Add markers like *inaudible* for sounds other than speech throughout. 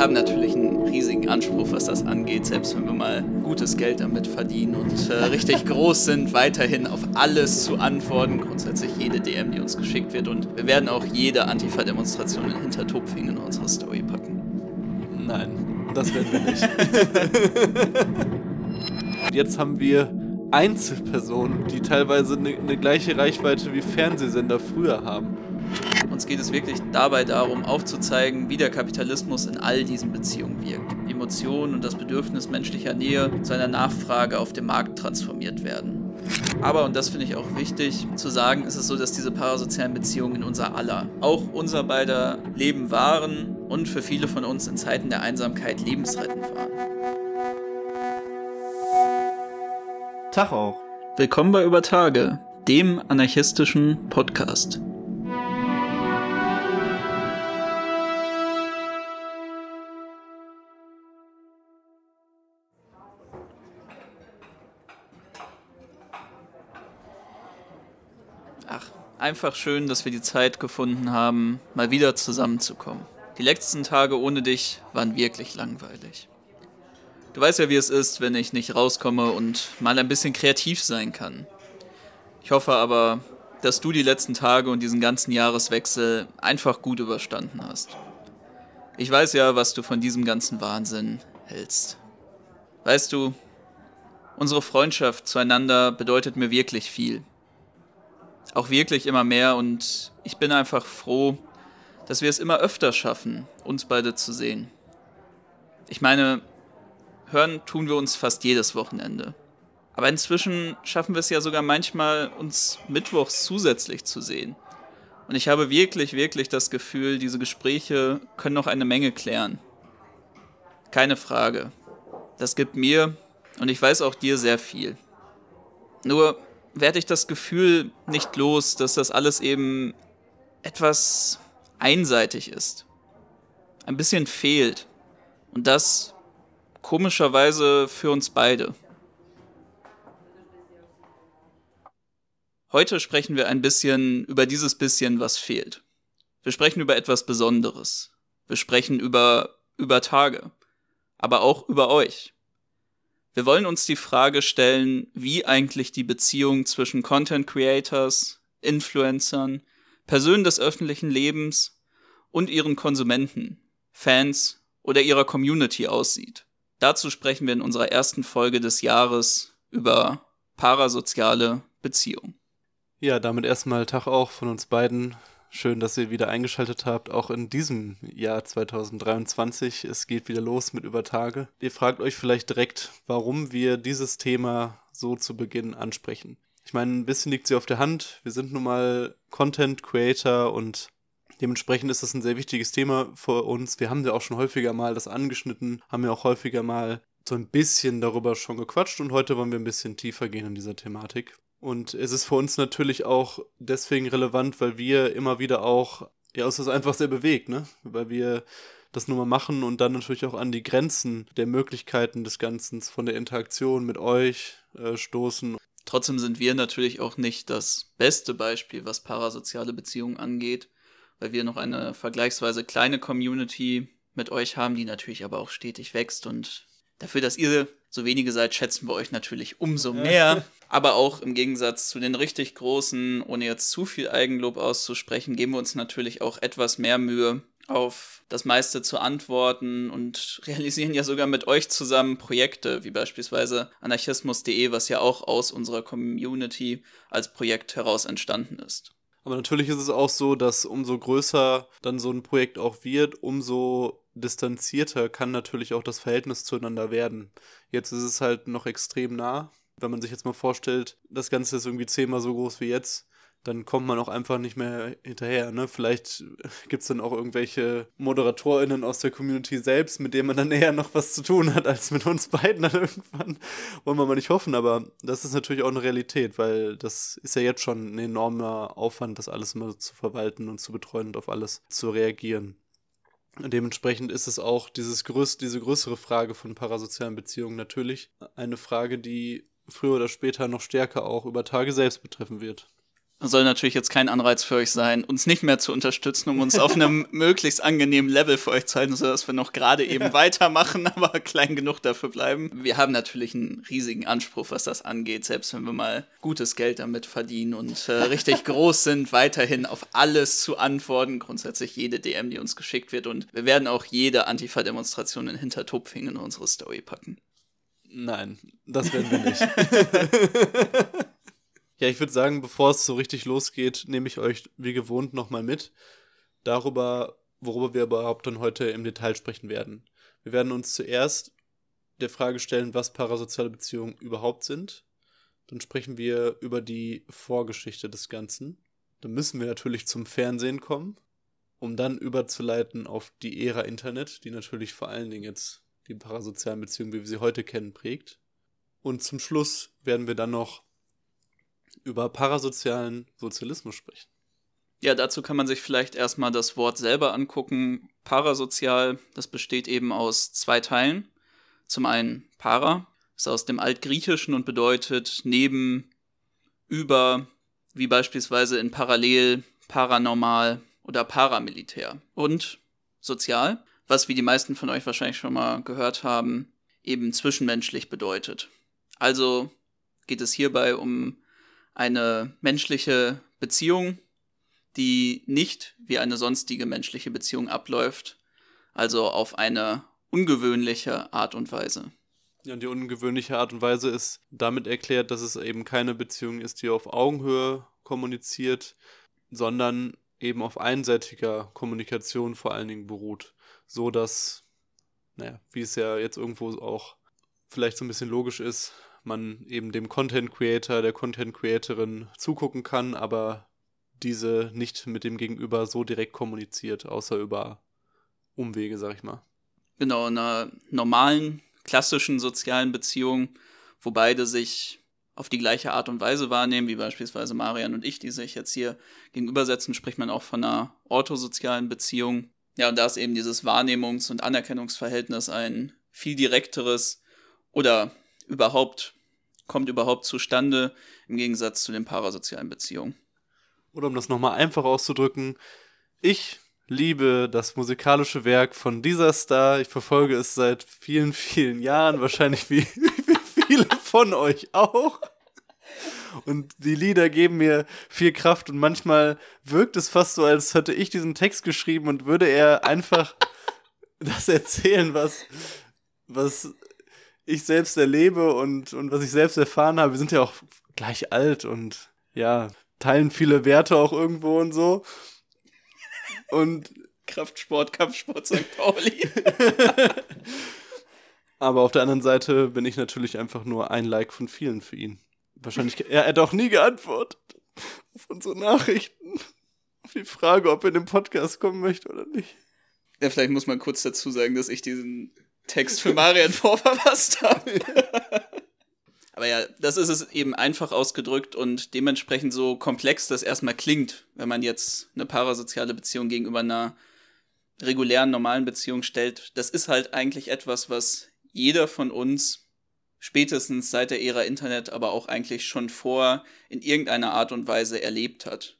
haben natürlich einen riesigen Anspruch, was das angeht, selbst wenn wir mal gutes Geld damit verdienen und äh, *laughs* richtig groß sind, weiterhin auf alles zu antworten. Grundsätzlich jede DM, die uns geschickt wird. Und wir werden auch jede Antifa-Demonstration in Hintertupfing in unsere Story packen. Nein, das werden wir nicht. *laughs* Jetzt haben wir Einzelpersonen, die teilweise eine, eine gleiche Reichweite wie Fernsehsender früher haben. Uns geht es wirklich dabei darum, aufzuzeigen, wie der Kapitalismus in all diesen Beziehungen wirkt. Emotionen und das Bedürfnis menschlicher Nähe zu einer Nachfrage auf dem Markt transformiert werden. Aber, und das finde ich auch wichtig zu sagen, ist es so, dass diese parasozialen Beziehungen in unser aller, auch unser beider Leben waren und für viele von uns in Zeiten der Einsamkeit lebensrettend waren. Tag auch. Willkommen bei Über Tage, dem anarchistischen Podcast. Einfach schön, dass wir die Zeit gefunden haben, mal wieder zusammenzukommen. Die letzten Tage ohne dich waren wirklich langweilig. Du weißt ja, wie es ist, wenn ich nicht rauskomme und mal ein bisschen kreativ sein kann. Ich hoffe aber, dass du die letzten Tage und diesen ganzen Jahreswechsel einfach gut überstanden hast. Ich weiß ja, was du von diesem ganzen Wahnsinn hältst. Weißt du, unsere Freundschaft zueinander bedeutet mir wirklich viel. Auch wirklich immer mehr und ich bin einfach froh, dass wir es immer öfter schaffen, uns beide zu sehen. Ich meine, hören tun wir uns fast jedes Wochenende. Aber inzwischen schaffen wir es ja sogar manchmal, uns mittwochs zusätzlich zu sehen. Und ich habe wirklich, wirklich das Gefühl, diese Gespräche können noch eine Menge klären. Keine Frage. Das gibt mir und ich weiß auch dir sehr viel. Nur werde ich das Gefühl nicht los, dass das alles eben etwas einseitig ist. Ein bisschen fehlt. Und das Komischerweise für uns beide. Heute sprechen wir ein bisschen über dieses bisschen, was fehlt. Wir sprechen über etwas Besonderes. Wir sprechen über, über Tage. Aber auch über euch. Wir wollen uns die Frage stellen, wie eigentlich die Beziehung zwischen Content Creators, Influencern, Personen des öffentlichen Lebens und ihren Konsumenten, Fans oder ihrer Community aussieht. Dazu sprechen wir in unserer ersten Folge des Jahres über parasoziale Beziehungen. Ja, damit erstmal Tag auch von uns beiden. Schön, dass ihr wieder eingeschaltet habt, auch in diesem Jahr 2023. Es geht wieder los mit Übertage. Ihr fragt euch vielleicht direkt, warum wir dieses Thema so zu Beginn ansprechen. Ich meine, ein bisschen liegt sie auf der Hand. Wir sind nun mal Content Creator und Dementsprechend ist das ein sehr wichtiges Thema für uns. Wir haben ja auch schon häufiger mal das angeschnitten, haben ja auch häufiger mal so ein bisschen darüber schon gequatscht und heute wollen wir ein bisschen tiefer gehen in dieser Thematik. Und es ist für uns natürlich auch deswegen relevant, weil wir immer wieder auch, ja, uns das einfach sehr bewegt, ne? Weil wir das nur mal machen und dann natürlich auch an die Grenzen der Möglichkeiten des Ganzen von der Interaktion mit euch äh, stoßen. Trotzdem sind wir natürlich auch nicht das beste Beispiel, was parasoziale Beziehungen angeht weil wir noch eine vergleichsweise kleine Community mit euch haben, die natürlich aber auch stetig wächst und dafür, dass ihr so wenige seid, schätzen wir euch natürlich umso mehr. Aber auch im Gegensatz zu den richtig großen, ohne jetzt zu viel Eigenlob auszusprechen, geben wir uns natürlich auch etwas mehr Mühe, auf das meiste zu antworten und *laughs* realisieren ja sogar mit euch zusammen Projekte, wie beispielsweise anarchismus.de, was ja auch aus unserer Community als Projekt heraus entstanden ist. Aber natürlich ist es auch so, dass umso größer dann so ein Projekt auch wird, umso distanzierter kann natürlich auch das Verhältnis zueinander werden. Jetzt ist es halt noch extrem nah. Wenn man sich jetzt mal vorstellt, das Ganze ist irgendwie zehnmal so groß wie jetzt, dann kommt man auch einfach nicht mehr hinterher. Ne? Vielleicht gibt es dann auch irgendwelche ModeratorInnen aus der Community selbst, mit denen man dann eher noch was zu tun hat, als mit uns beiden dann *laughs* irgendwann. Wollen wir mal nicht hoffen, aber das ist natürlich auch eine Realität, weil das ist ja jetzt schon ein enormer Aufwand, das alles immer zu verwalten und zu betreuen und auf alles zu reagieren. Und dementsprechend ist es auch dieses größ diese größere Frage von parasozialen Beziehungen natürlich eine Frage, die früher oder später noch stärker auch über Tage selbst betreffen wird. Soll natürlich jetzt kein Anreiz für euch sein, uns nicht mehr zu unterstützen, um uns auf einem *laughs* möglichst angenehmen Level für euch zu halten, sodass wir noch gerade eben ja. weitermachen, *laughs* aber klein genug dafür bleiben. Wir haben natürlich einen riesigen Anspruch, was das angeht, selbst wenn wir mal gutes Geld damit verdienen und äh, *laughs* richtig groß sind, weiterhin auf alles zu antworten. Grundsätzlich jede DM, die uns geschickt wird. Und wir werden auch jede Antifa-Demonstration in Hintertupfing in unsere Story packen. Nein, das werden wir nicht. Ja, ich würde sagen, bevor es so richtig losgeht, nehme ich euch wie gewohnt nochmal mit darüber, worüber wir überhaupt dann heute im Detail sprechen werden. Wir werden uns zuerst der Frage stellen, was parasoziale Beziehungen überhaupt sind. Dann sprechen wir über die Vorgeschichte des Ganzen. Dann müssen wir natürlich zum Fernsehen kommen, um dann überzuleiten auf die Ära Internet, die natürlich vor allen Dingen jetzt die parasozialen Beziehungen, wie wir sie heute kennen, prägt. Und zum Schluss werden wir dann noch über parasozialen Sozialismus sprechen. Ja, dazu kann man sich vielleicht erstmal das Wort selber angucken. Parasozial, das besteht eben aus zwei Teilen. Zum einen para, ist aus dem Altgriechischen und bedeutet neben, über, wie beispielsweise in Parallel, Paranormal oder Paramilitär. Und sozial, was wie die meisten von euch wahrscheinlich schon mal gehört haben, eben zwischenmenschlich bedeutet. Also geht es hierbei um eine menschliche Beziehung, die nicht wie eine sonstige menschliche Beziehung abläuft, also auf eine ungewöhnliche Art und Weise. Ja, und die ungewöhnliche Art und Weise ist damit erklärt, dass es eben keine Beziehung ist, die auf Augenhöhe kommuniziert, sondern eben auf einseitiger Kommunikation vor allen Dingen beruht. So dass, naja, wie es ja jetzt irgendwo auch vielleicht so ein bisschen logisch ist, man eben dem Content Creator, der Content Creatorin zugucken kann, aber diese nicht mit dem Gegenüber so direkt kommuniziert, außer über Umwege, sag ich mal. Genau, in einer normalen, klassischen sozialen Beziehung, wo beide sich auf die gleiche Art und Weise wahrnehmen, wie beispielsweise Marian und ich, die sich jetzt hier gegenübersetzen, spricht man auch von einer orthosozialen Beziehung. Ja, und da ist eben dieses Wahrnehmungs- und Anerkennungsverhältnis ein viel direkteres oder überhaupt kommt überhaupt zustande im Gegensatz zu den parasozialen Beziehungen. Oder um das nochmal einfach auszudrücken, ich liebe das musikalische Werk von dieser Star. Ich verfolge es seit vielen, vielen Jahren, wahrscheinlich wie, *laughs* wie viele von euch auch. Und die Lieder geben mir viel Kraft und manchmal wirkt es fast so, als hätte ich diesen Text geschrieben und würde er einfach *laughs* das erzählen, was, was ich selbst erlebe und, und was ich selbst erfahren habe. Wir sind ja auch gleich alt und ja, teilen viele Werte auch irgendwo und so. Und Kraftsport, Kampfsport St. *laughs* Pauli. Aber auf der anderen Seite bin ich natürlich einfach nur ein Like von vielen für ihn. Wahrscheinlich, er hat auch nie geantwortet auf unsere Nachrichten. Auf die Frage, ob er in den Podcast kommen möchte oder nicht. Ja, vielleicht muss man kurz dazu sagen, dass ich diesen Text für Marian vorverfasst habe. *laughs* Aber ja, das ist es eben einfach ausgedrückt und dementsprechend so komplex das erstmal klingt, wenn man jetzt eine parasoziale Beziehung gegenüber einer regulären, normalen Beziehung stellt. Das ist halt eigentlich etwas, was jeder von uns spätestens seit der Ära Internet, aber auch eigentlich schon vor in irgendeiner Art und Weise erlebt hat.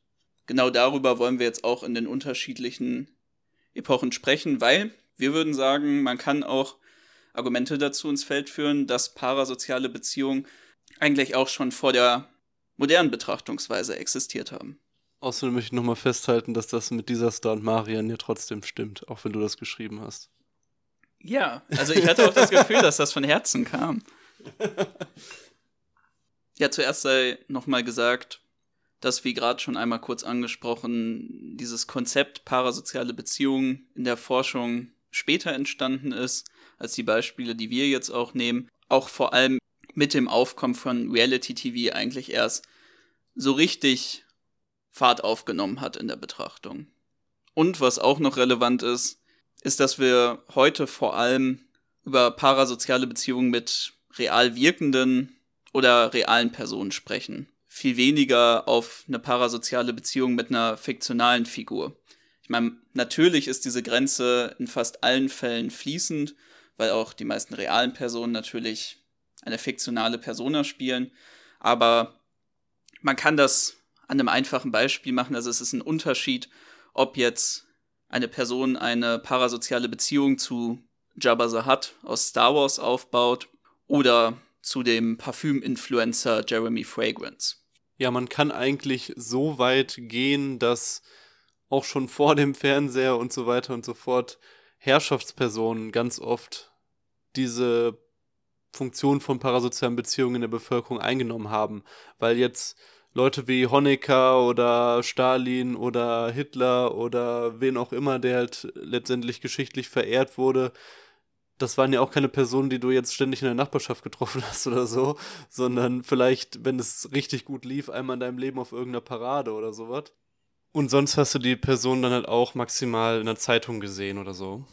Genau darüber wollen wir jetzt auch in den unterschiedlichen Epochen sprechen, weil wir würden sagen, man kann auch Argumente dazu ins Feld führen, dass parasoziale Beziehungen eigentlich auch schon vor der modernen Betrachtungsweise existiert haben. Außerdem möchte ich nochmal festhalten, dass das mit dieser Star und Marian ja trotzdem stimmt, auch wenn du das geschrieben hast. Ja, also ich hatte auch das Gefühl, dass das von Herzen kam. Ja, zuerst sei nochmal gesagt, dass, wie gerade schon einmal kurz angesprochen, dieses Konzept parasoziale Beziehungen in der Forschung später entstanden ist als die Beispiele, die wir jetzt auch nehmen. Auch vor allem mit dem Aufkommen von Reality TV eigentlich erst so richtig Fahrt aufgenommen hat in der Betrachtung. Und was auch noch relevant ist, ist, dass wir heute vor allem über parasoziale Beziehungen mit real wirkenden oder realen Personen sprechen. Viel weniger auf eine parasoziale Beziehung mit einer fiktionalen Figur. Ich meine, natürlich ist diese Grenze in fast allen Fällen fließend weil auch die meisten realen Personen natürlich eine fiktionale Persona spielen. Aber man kann das an einem einfachen Beispiel machen. Also es ist ein Unterschied, ob jetzt eine Person eine parasoziale Beziehung zu Jabba the Hutt aus Star Wars aufbaut oder zu dem Parfüm-Influencer Jeremy Fragrance. Ja, man kann eigentlich so weit gehen, dass auch schon vor dem Fernseher und so weiter und so fort Herrschaftspersonen ganz oft diese Funktion von parasozialen Beziehungen in der Bevölkerung eingenommen haben, weil jetzt Leute wie Honecker oder Stalin oder Hitler oder wen auch immer, der halt letztendlich geschichtlich verehrt wurde, das waren ja auch keine Personen, die du jetzt ständig in der Nachbarschaft getroffen hast oder so, sondern vielleicht, wenn es richtig gut lief, einmal in deinem Leben auf irgendeiner Parade oder sowas. Und sonst hast du die Person dann halt auch maximal in der Zeitung gesehen oder so.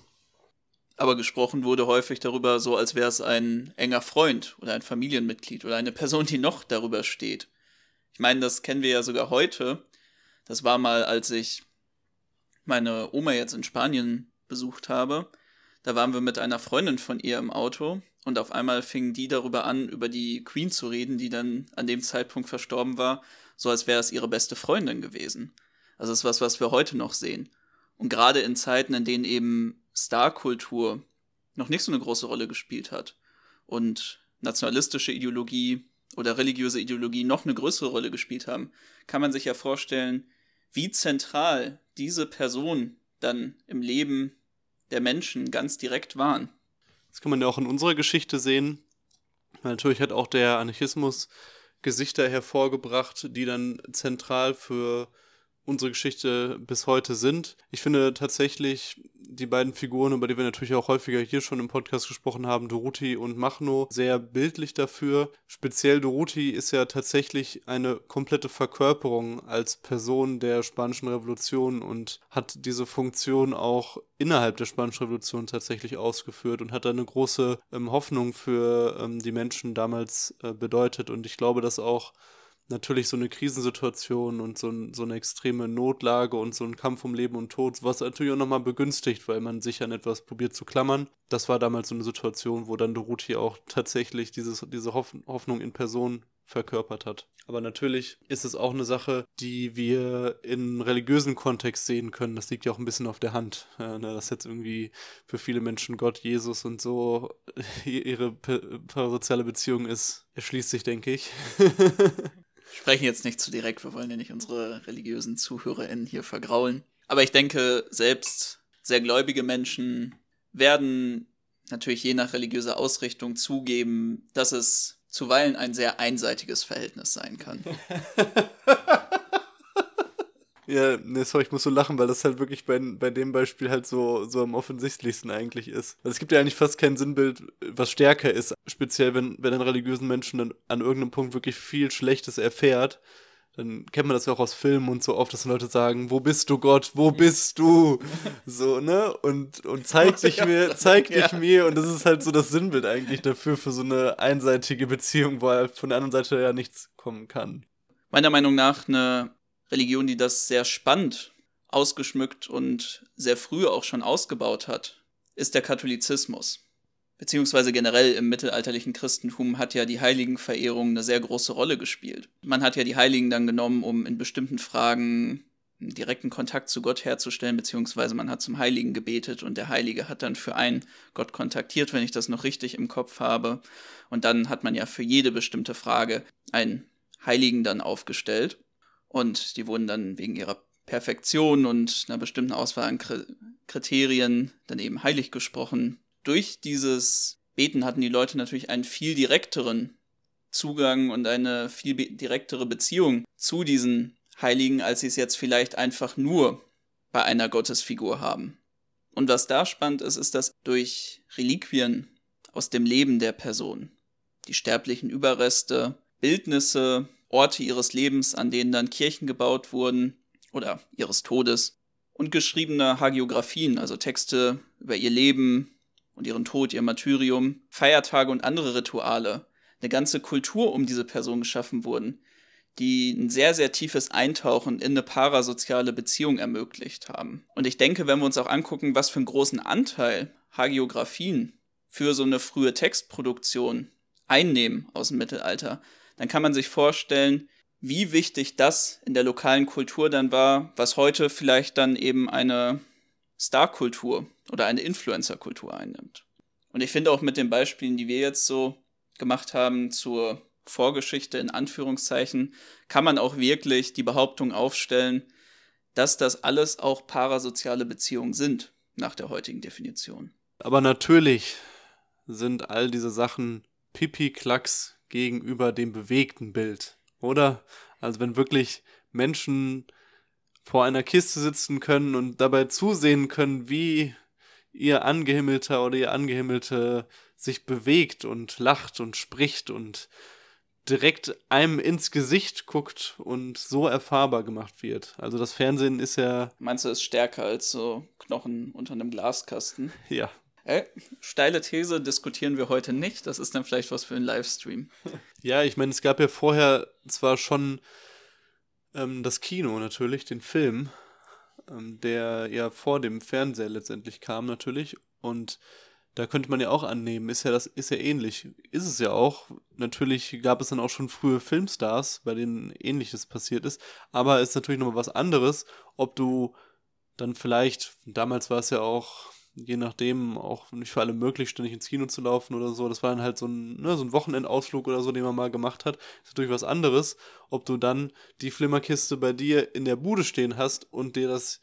Aber gesprochen wurde häufig darüber so, als wäre es ein enger Freund oder ein Familienmitglied oder eine Person, die noch darüber steht. Ich meine, das kennen wir ja sogar heute. Das war mal, als ich meine Oma jetzt in Spanien besucht habe. Da waren wir mit einer Freundin von ihr im Auto und auf einmal fingen die darüber an, über die Queen zu reden, die dann an dem Zeitpunkt verstorben war, so als wäre es ihre beste Freundin gewesen. Also das ist was, was wir heute noch sehen. Und gerade in Zeiten, in denen eben Starkultur noch nicht so eine große Rolle gespielt hat und nationalistische Ideologie oder religiöse Ideologie noch eine größere Rolle gespielt haben, kann man sich ja vorstellen, wie zentral diese Personen dann im Leben der Menschen ganz direkt waren. Das kann man ja auch in unserer Geschichte sehen. Natürlich hat auch der Anarchismus Gesichter hervorgebracht, die dann zentral für unsere Geschichte bis heute sind. Ich finde tatsächlich die beiden Figuren, über die wir natürlich auch häufiger hier schon im Podcast gesprochen haben, Doruti und Machno, sehr bildlich dafür. Speziell Doruti ist ja tatsächlich eine komplette Verkörperung als Person der Spanischen Revolution und hat diese Funktion auch innerhalb der Spanischen Revolution tatsächlich ausgeführt und hat eine große ähm, Hoffnung für ähm, die Menschen damals äh, bedeutet. Und ich glaube, dass auch natürlich so eine Krisensituation und so, ein, so eine extreme Notlage und so ein Kampf um Leben und Tod, was natürlich auch nochmal begünstigt, weil man sich an etwas probiert zu klammern. Das war damals so eine Situation, wo dann Doruti auch tatsächlich dieses, diese Hoffnung in Person verkörpert hat. Aber natürlich ist es auch eine Sache, die wir in religiösen Kontext sehen können. Das liegt ja auch ein bisschen auf der Hand, äh, ne, dass jetzt irgendwie für viele Menschen Gott, Jesus und so ihre parasoziale Beziehung ist. Erschließt sich, denke ich. *laughs* sprechen jetzt nicht zu direkt, wir wollen ja nicht unsere religiösen ZuhörerInnen hier vergraulen. Aber ich denke, selbst sehr gläubige Menschen werden natürlich je nach religiöser Ausrichtung zugeben, dass es zuweilen ein sehr einseitiges Verhältnis sein kann. *laughs* Ja, ne, sorry, ich muss so lachen, weil das halt wirklich bei, bei dem Beispiel halt so, so am offensichtlichsten eigentlich ist. Also es gibt ja eigentlich fast kein Sinnbild, was stärker ist. Speziell, wenn, wenn ein religiösen Menschen dann an irgendeinem Punkt wirklich viel Schlechtes erfährt, dann kennt man das ja auch aus Filmen und so oft, dass Leute sagen, wo bist du Gott, wo bist du? So, ne? Und, und zeig *laughs* dich mir, zeig dich ja. mir. Und das ist halt so das Sinnbild eigentlich dafür, für so eine einseitige Beziehung, wo halt von der anderen Seite ja nichts kommen kann. Meiner Meinung nach eine Religion, die das sehr spannend ausgeschmückt und sehr früh auch schon ausgebaut hat, ist der Katholizismus. Beziehungsweise generell im mittelalterlichen Christentum hat ja die Heiligenverehrung eine sehr große Rolle gespielt. Man hat ja die Heiligen dann genommen, um in bestimmten Fragen einen direkten Kontakt zu Gott herzustellen, beziehungsweise man hat zum Heiligen gebetet und der Heilige hat dann für einen Gott kontaktiert, wenn ich das noch richtig im Kopf habe. Und dann hat man ja für jede bestimmte Frage einen Heiligen dann aufgestellt. Und die wurden dann wegen ihrer Perfektion und einer bestimmten Auswahl an Kriterien dann eben heilig gesprochen. Durch dieses Beten hatten die Leute natürlich einen viel direkteren Zugang und eine viel direktere Beziehung zu diesen Heiligen, als sie es jetzt vielleicht einfach nur bei einer Gottesfigur haben. Und was da spannend ist, ist, dass durch Reliquien aus dem Leben der Person, die sterblichen Überreste, Bildnisse Orte ihres Lebens, an denen dann Kirchen gebaut wurden oder ihres Todes und geschriebene Hagiografien, also Texte über ihr Leben und ihren Tod, ihr Martyrium, Feiertage und andere Rituale, eine ganze Kultur um diese Person geschaffen wurden, die ein sehr, sehr tiefes Eintauchen in eine parasoziale Beziehung ermöglicht haben. Und ich denke, wenn wir uns auch angucken, was für einen großen Anteil Hagiografien für so eine frühe Textproduktion einnehmen aus dem Mittelalter, dann kann man sich vorstellen, wie wichtig das in der lokalen Kultur dann war, was heute vielleicht dann eben eine Star-Kultur oder eine Influencer-Kultur einnimmt. Und ich finde auch mit den Beispielen, die wir jetzt so gemacht haben zur Vorgeschichte in Anführungszeichen, kann man auch wirklich die Behauptung aufstellen, dass das alles auch parasoziale Beziehungen sind, nach der heutigen Definition. Aber natürlich sind all diese Sachen Pipi-Klacks gegenüber dem bewegten Bild, oder? Also wenn wirklich Menschen vor einer Kiste sitzen können und dabei zusehen können, wie ihr Angehimmelter oder ihr Angehimmelte sich bewegt und lacht und spricht und direkt einem ins Gesicht guckt und so erfahrbar gemacht wird. Also das Fernsehen ist ja. Meinst du, ist stärker als so Knochen unter einem Glaskasten? Ja. Äh, steile These diskutieren wir heute nicht. Das ist dann vielleicht was für einen Livestream. Ja, ich meine, es gab ja vorher zwar schon ähm, das Kino natürlich, den Film, ähm, der ja vor dem Fernseher letztendlich kam natürlich. Und da könnte man ja auch annehmen, ist ja das, ist ja ähnlich. Ist es ja auch. Natürlich gab es dann auch schon frühe Filmstars, bei denen ähnliches passiert ist. Aber es ist natürlich nochmal was anderes, ob du dann vielleicht, damals war es ja auch, je nachdem, auch nicht für alle möglich, ständig ins Kino zu laufen oder so. Das war dann halt so ein, ne, so ein Wochenendausflug oder so, den man mal gemacht hat. Ist natürlich was anderes, ob du dann die Flimmerkiste bei dir in der Bude stehen hast und dir das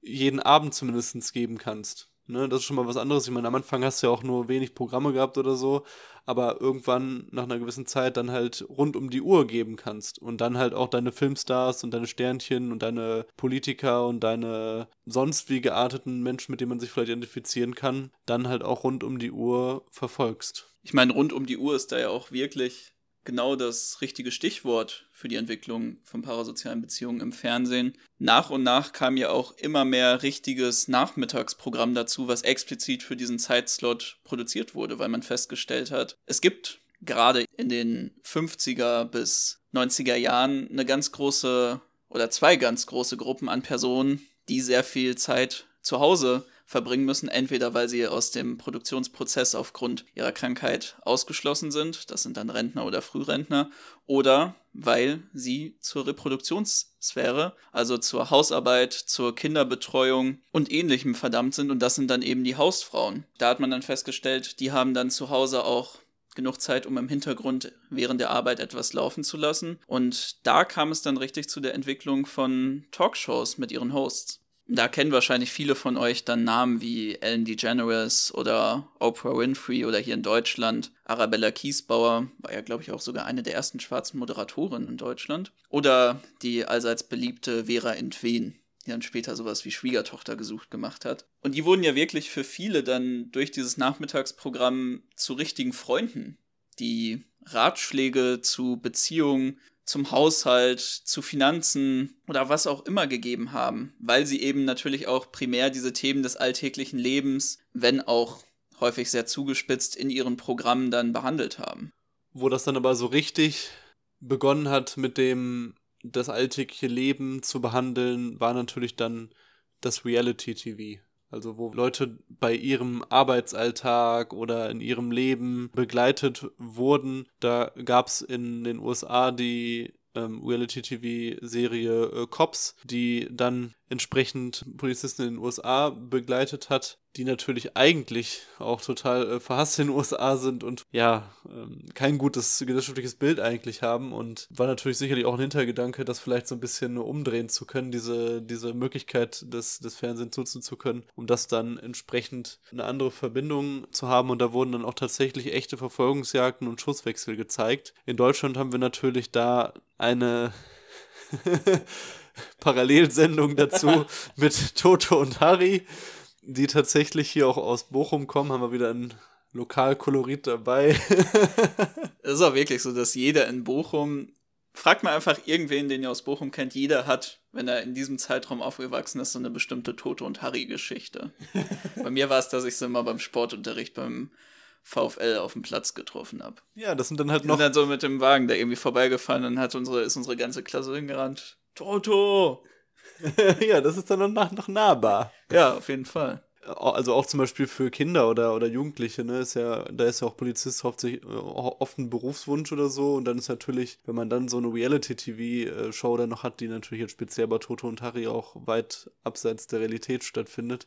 jeden Abend zumindest geben kannst. Ne, das ist schon mal was anderes. Ich meine, am Anfang hast du ja auch nur wenig Programme gehabt oder so, aber irgendwann nach einer gewissen Zeit dann halt rund um die Uhr geben kannst und dann halt auch deine Filmstars und deine Sternchen und deine Politiker und deine sonst wie gearteten Menschen, mit denen man sich vielleicht identifizieren kann, dann halt auch rund um die Uhr verfolgst. Ich meine, rund um die Uhr ist da ja auch wirklich genau das richtige Stichwort für die Entwicklung von parasozialen Beziehungen im Fernsehen. Nach und nach kam ja auch immer mehr richtiges Nachmittagsprogramm dazu, was explizit für diesen Zeitslot produziert wurde, weil man festgestellt hat, es gibt gerade in den 50er bis 90er Jahren eine ganz große oder zwei ganz große Gruppen an Personen, die sehr viel Zeit zu Hause verbringen müssen, entweder weil sie aus dem Produktionsprozess aufgrund ihrer Krankheit ausgeschlossen sind, das sind dann Rentner oder Frührentner, oder weil sie zur Reproduktionssphäre, also zur Hausarbeit, zur Kinderbetreuung und ähnlichem verdammt sind und das sind dann eben die Hausfrauen. Da hat man dann festgestellt, die haben dann zu Hause auch genug Zeit, um im Hintergrund während der Arbeit etwas laufen zu lassen. Und da kam es dann richtig zu der Entwicklung von Talkshows mit ihren Hosts. Da kennen wahrscheinlich viele von euch dann Namen wie Ellen DeGeneres oder Oprah Winfrey oder hier in Deutschland Arabella Kiesbauer, war ja glaube ich auch sogar eine der ersten schwarzen Moderatorinnen in Deutschland. Oder die allseits beliebte Vera Entwen, die dann später sowas wie Schwiegertochter gesucht gemacht hat. Und die wurden ja wirklich für viele dann durch dieses Nachmittagsprogramm zu richtigen Freunden, die Ratschläge zu Beziehungen zum Haushalt, zu Finanzen oder was auch immer gegeben haben, weil sie eben natürlich auch primär diese Themen des alltäglichen Lebens, wenn auch häufig sehr zugespitzt, in ihren Programmen dann behandelt haben. Wo das dann aber so richtig begonnen hat mit dem das alltägliche Leben zu behandeln, war natürlich dann das Reality TV. Also wo Leute bei ihrem Arbeitsalltag oder in ihrem Leben begleitet wurden. Da gab es in den USA die ähm, Reality-TV-Serie äh, Cops, die dann entsprechend Polizisten in den USA begleitet hat, die natürlich eigentlich auch total äh, verhasst in den USA sind und ja, ähm, kein gutes gesellschaftliches Bild eigentlich haben und war natürlich sicherlich auch ein Hintergedanke, das vielleicht so ein bisschen umdrehen zu können, diese, diese Möglichkeit des, des Fernsehens nutzen zu können, um das dann entsprechend eine andere Verbindung zu haben und da wurden dann auch tatsächlich echte Verfolgungsjagden und Schusswechsel gezeigt. In Deutschland haben wir natürlich da eine *laughs* Parallelsendung dazu *laughs* mit Toto und Harry, die tatsächlich hier auch aus Bochum kommen. Haben wir wieder ein Lokalkolorit dabei. *laughs* Es ist auch wirklich so, dass jeder in Bochum, fragt mal einfach irgendwen, den ihr aus Bochum kennt, jeder hat, wenn er in diesem Zeitraum aufgewachsen ist, so eine bestimmte Toto und Harry-Geschichte. *laughs* Bei mir war es, dass ich sie immer beim Sportunterricht beim VfL auf dem Platz getroffen habe. Ja, das sind dann halt noch. Und dann so mit dem Wagen, der irgendwie vorbeigefahren und hat unsere, ist unsere ganze Klasse hingerannt. Toto! *laughs* ja, das ist dann noch, noch nahbar. Ja, auf jeden Fall. also auch zum Beispiel für Kinder oder, oder Jugendliche, ne, ist ja, da ist ja auch Polizist hauptsächlich äh, oft ein Berufswunsch oder so. Und dann ist natürlich, wenn man dann so eine Reality-TV-Show dann noch hat, die natürlich jetzt speziell bei Toto und Harry auch weit abseits der Realität stattfindet,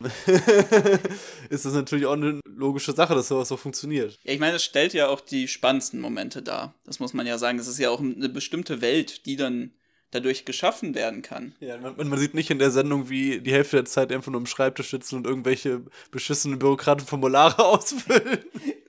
*laughs* ist das natürlich auch eine logische Sache, dass sowas so funktioniert. Ja, ich meine, es stellt ja auch die spannendsten Momente dar. Das muss man ja sagen. Es ist ja auch eine bestimmte Welt, die dann dadurch geschaffen werden kann. Ja, man, man, sieht nicht in der Sendung, wie die Hälfte der Zeit einfach nur im Schreibtisch sitzen und irgendwelche beschissenen Bürokratenformulare *laughs* ausfüllen.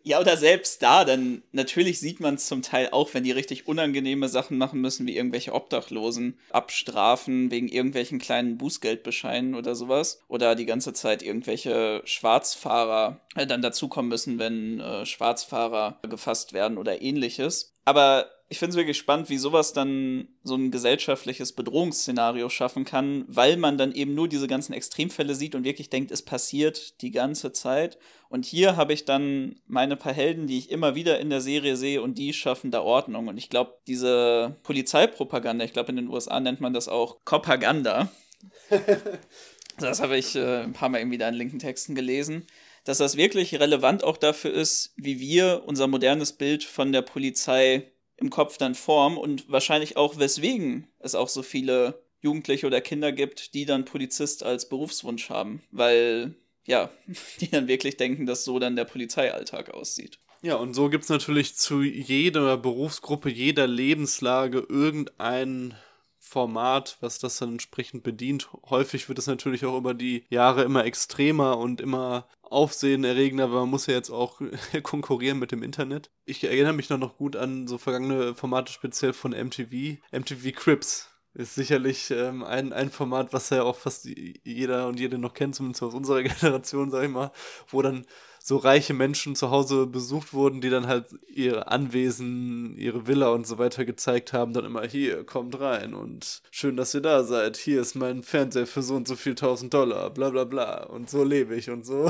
Ja, oder selbst da, dann natürlich sieht man es zum Teil auch, wenn die richtig unangenehme Sachen machen müssen, wie irgendwelche Obdachlosen abstrafen wegen irgendwelchen kleinen Bußgeldbescheinen oder sowas. Oder die ganze Zeit irgendwelche Schwarzfahrer äh, dann dazukommen müssen, wenn äh, Schwarzfahrer gefasst werden oder ähnliches. Aber ich finde es wirklich spannend, wie sowas dann so ein gesellschaftliches Bedrohungsszenario schaffen kann, weil man dann eben nur diese ganzen Extremfälle sieht und wirklich denkt, es passiert die ganze Zeit. Und hier habe ich dann meine paar Helden, die ich immer wieder in der Serie sehe und die schaffen da Ordnung. Und ich glaube, diese Polizeipropaganda, ich glaube in den USA nennt man das auch Propaganda. *laughs* das habe ich äh, ein paar Mal irgendwie da in linken Texten gelesen dass das wirklich relevant auch dafür ist, wie wir unser modernes Bild von der Polizei im Kopf dann formen und wahrscheinlich auch, weswegen es auch so viele Jugendliche oder Kinder gibt, die dann Polizist als Berufswunsch haben, weil ja, *laughs* die dann wirklich denken, dass so dann der Polizeialltag aussieht. Ja, und so gibt es natürlich zu jeder Berufsgruppe, jeder Lebenslage irgendein Format, was das dann entsprechend bedient. Häufig wird es natürlich auch über die Jahre immer extremer und immer aufsehenerregender, weil man muss ja jetzt auch *laughs* konkurrieren mit dem Internet. Ich erinnere mich noch, gut an so vergangene Formate speziell von MTV. MTV Crips ist sicherlich ähm, ein, ein Format, was ja auch fast jeder und jede noch kennt, zumindest aus unserer *laughs* Generation, sag ich mal, wo dann so reiche Menschen zu Hause besucht wurden, die dann halt ihre Anwesen, ihre Villa und so weiter gezeigt haben, dann immer hier, kommt rein und schön, dass ihr da seid. Hier ist mein Fernseher für so und so viel tausend Dollar, bla bla bla. Und so lebe ich und so.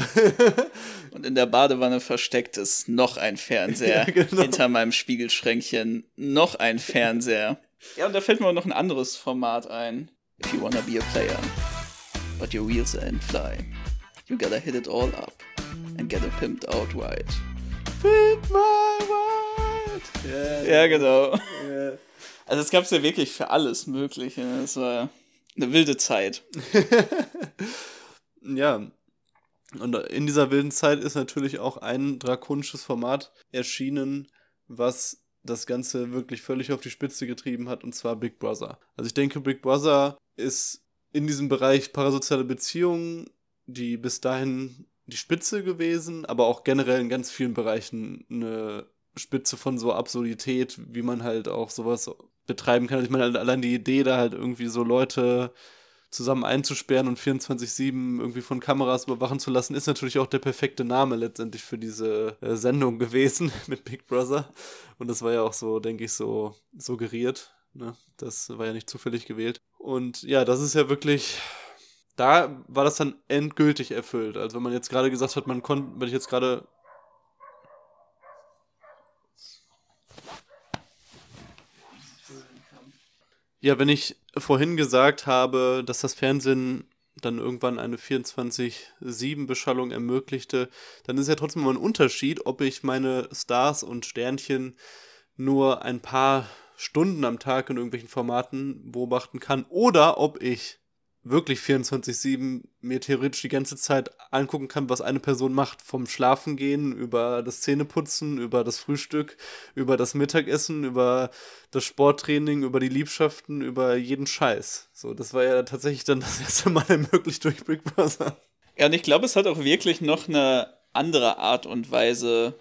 *laughs* und in der Badewanne versteckt ist noch ein Fernseher. *laughs* Ja, genau. Hinter meinem Spiegelschränkchen noch ein Fernseher. Ja, und da fällt mir auch noch ein anderes Format ein. If you wanna be a player, but your wheels ain't fly, you gotta hit it all up and get it pimped out right. Pimp my white. Yeah, ja, genau. Yeah. Also es gab es ja wirklich für alles Mögliche. Es war eine wilde Zeit. *laughs* ja. Und in dieser wilden Zeit ist natürlich auch ein drakonisches Format erschienen, was das Ganze wirklich völlig auf die Spitze getrieben hat, und zwar Big Brother. Also ich denke, Big Brother ist in diesem Bereich parasoziale Beziehungen, die bis dahin die Spitze gewesen, aber auch generell in ganz vielen Bereichen eine Spitze von so Absurdität, wie man halt auch sowas betreiben kann. Also ich meine, allein die Idee, da halt irgendwie so Leute zusammen einzusperren und 24-7 irgendwie von Kameras überwachen zu lassen, ist natürlich auch der perfekte Name letztendlich für diese äh, Sendung *laughs* gewesen mit Big Brother. Und das war ja auch so, denke ich, so suggeriert. Ne? Das war ja nicht zufällig gewählt. Und ja, das ist ja wirklich da war das dann endgültig erfüllt. Also wenn man jetzt gerade gesagt hat, man konnte, wenn ich jetzt gerade Ja, wenn ich vorhin gesagt habe, dass das Fernsehen dann irgendwann eine 24-7-Beschallung ermöglichte, dann ist ja trotzdem immer ein Unterschied, ob ich meine Stars und Sternchen nur ein paar Stunden am Tag in irgendwelchen Formaten beobachten kann oder ob ich wirklich 24-7 mir theoretisch die ganze Zeit angucken kann, was eine Person macht. Vom Schlafengehen über das Zähneputzen, über das Frühstück, über das Mittagessen, über das Sporttraining, über die Liebschaften, über jeden Scheiß. So, das war ja tatsächlich dann das *laughs* erste Mal ermöglicht durch Big Brother. Ja, und ich glaube, es hat auch wirklich noch eine andere Art und Weise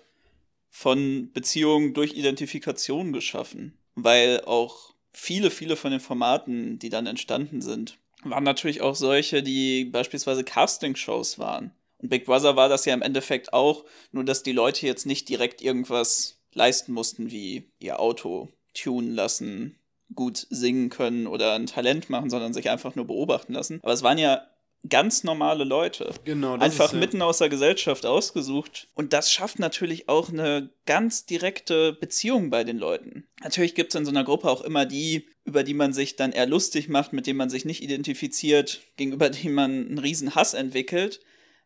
von Beziehungen durch Identifikation geschaffen. Weil auch viele, viele von den Formaten, die dann entstanden sind, waren natürlich auch solche, die beispielsweise Castingshows waren. Und Big Brother war das ja im Endeffekt auch, nur dass die Leute jetzt nicht direkt irgendwas leisten mussten, wie ihr Auto tunen lassen, gut singen können oder ein Talent machen, sondern sich einfach nur beobachten lassen. Aber es waren ja ganz normale Leute. Genau. Einfach ist, ja. mitten aus der Gesellschaft ausgesucht. Und das schafft natürlich auch eine ganz direkte Beziehung bei den Leuten. Natürlich gibt es in so einer Gruppe auch immer die, über die man sich dann eher lustig macht, mit denen man sich nicht identifiziert, gegenüber denen man einen riesen Hass entwickelt.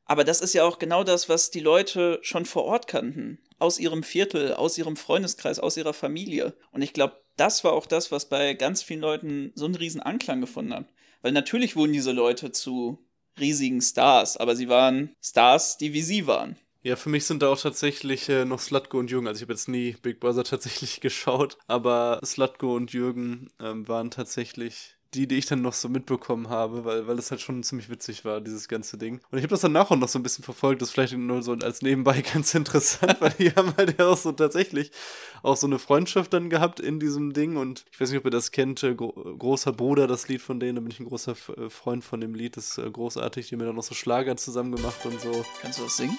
Aber das ist ja auch genau das, was die Leute schon vor Ort kannten. Aus ihrem Viertel, aus ihrem Freundeskreis, aus ihrer Familie. Und ich glaube, das war auch das, was bei ganz vielen Leuten so einen riesen Anklang gefunden hat. Weil natürlich wurden diese Leute zu riesigen Stars, aber sie waren Stars, die wie sie waren. Ja, für mich sind da auch tatsächlich äh, noch Slutko und Jürgen. Also ich habe jetzt nie Big Brother *laughs* tatsächlich geschaut, aber Slutko und Jürgen ähm, waren tatsächlich die, die ich dann noch so mitbekommen habe, weil, weil das halt schon ziemlich witzig war, dieses ganze Ding. Und ich habe das dann nachher noch so ein bisschen verfolgt, das ist vielleicht nur so als nebenbei *laughs* ganz interessant, weil die haben halt ja auch so tatsächlich auch so eine Freundschaft dann gehabt in diesem Ding und ich weiß nicht, ob ihr das kennt, äh, Gro Großer Bruder, das Lied von denen, da bin ich ein großer äh, Freund von dem Lied, das ist äh, großartig, die haben mir dann noch so Schlager zusammen gemacht und so. Kannst du das singen?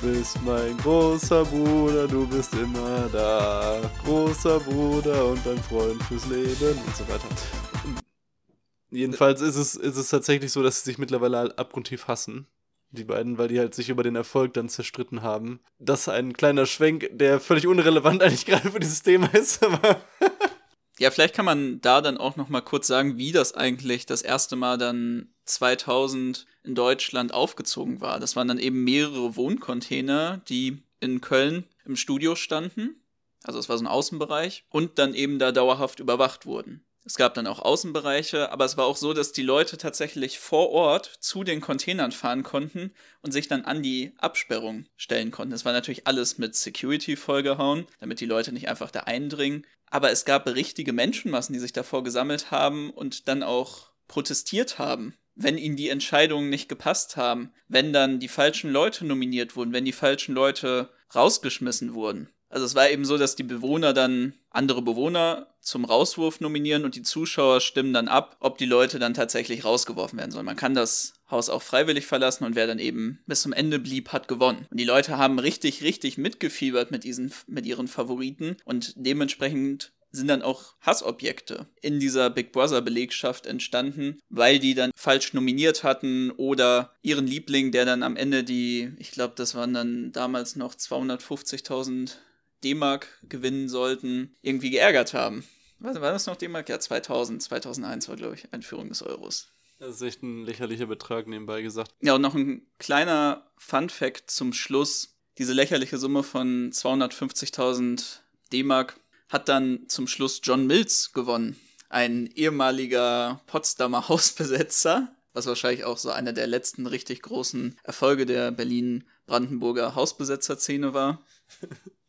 Du bist mein großer Bruder, du bist immer da, großer Bruder und ein Freund fürs Leben und so weiter. Jedenfalls ist es, ist es tatsächlich so, dass sie sich mittlerweile halt abgrundtief hassen. Die beiden, weil die halt sich über den Erfolg dann zerstritten haben. Das ist ein kleiner Schwenk, der völlig unrelevant *laughs* eigentlich gerade für dieses Thema ist, *laughs* ja, vielleicht kann man da dann auch noch mal kurz sagen, wie das eigentlich das erste Mal dann 2000 in Deutschland aufgezogen war. Das waren dann eben mehrere Wohncontainer, die in Köln im Studio standen. Also es war so ein Außenbereich und dann eben da dauerhaft überwacht wurden. Es gab dann auch Außenbereiche, aber es war auch so, dass die Leute tatsächlich vor Ort zu den Containern fahren konnten und sich dann an die Absperrung stellen konnten. Es war natürlich alles mit Security vollgehauen, damit die Leute nicht einfach da eindringen. Aber es gab richtige Menschenmassen, die sich davor gesammelt haben und dann auch protestiert haben, wenn ihnen die Entscheidungen nicht gepasst haben, wenn dann die falschen Leute nominiert wurden, wenn die falschen Leute rausgeschmissen wurden. Also es war eben so, dass die Bewohner dann andere Bewohner zum Rauswurf nominieren und die Zuschauer stimmen dann ab, ob die Leute dann tatsächlich rausgeworfen werden sollen. Man kann das Haus auch freiwillig verlassen und wer dann eben bis zum Ende blieb, hat gewonnen. Und die Leute haben richtig, richtig mitgefiebert mit diesen, mit ihren Favoriten und dementsprechend sind dann auch Hassobjekte in dieser Big Brother Belegschaft entstanden, weil die dann falsch nominiert hatten oder ihren Liebling, der dann am Ende die, ich glaube, das waren dann damals noch 250.000 D-Mark gewinnen sollten, irgendwie geärgert haben. Was war das noch D-Mark? Ja, 2000, 2001 war, glaube ich, Einführung des Euros. Das ist echt ein lächerlicher Betrag nebenbei gesagt. Ja, und noch ein kleiner Fun-Fact zum Schluss. Diese lächerliche Summe von 250.000 D-Mark hat dann zum Schluss John Mills gewonnen. Ein ehemaliger Potsdamer *laughs* Hausbesetzer, was wahrscheinlich auch so einer der letzten richtig großen Erfolge der Berlin-Brandenburger Hausbesetzer-Szene war. *laughs*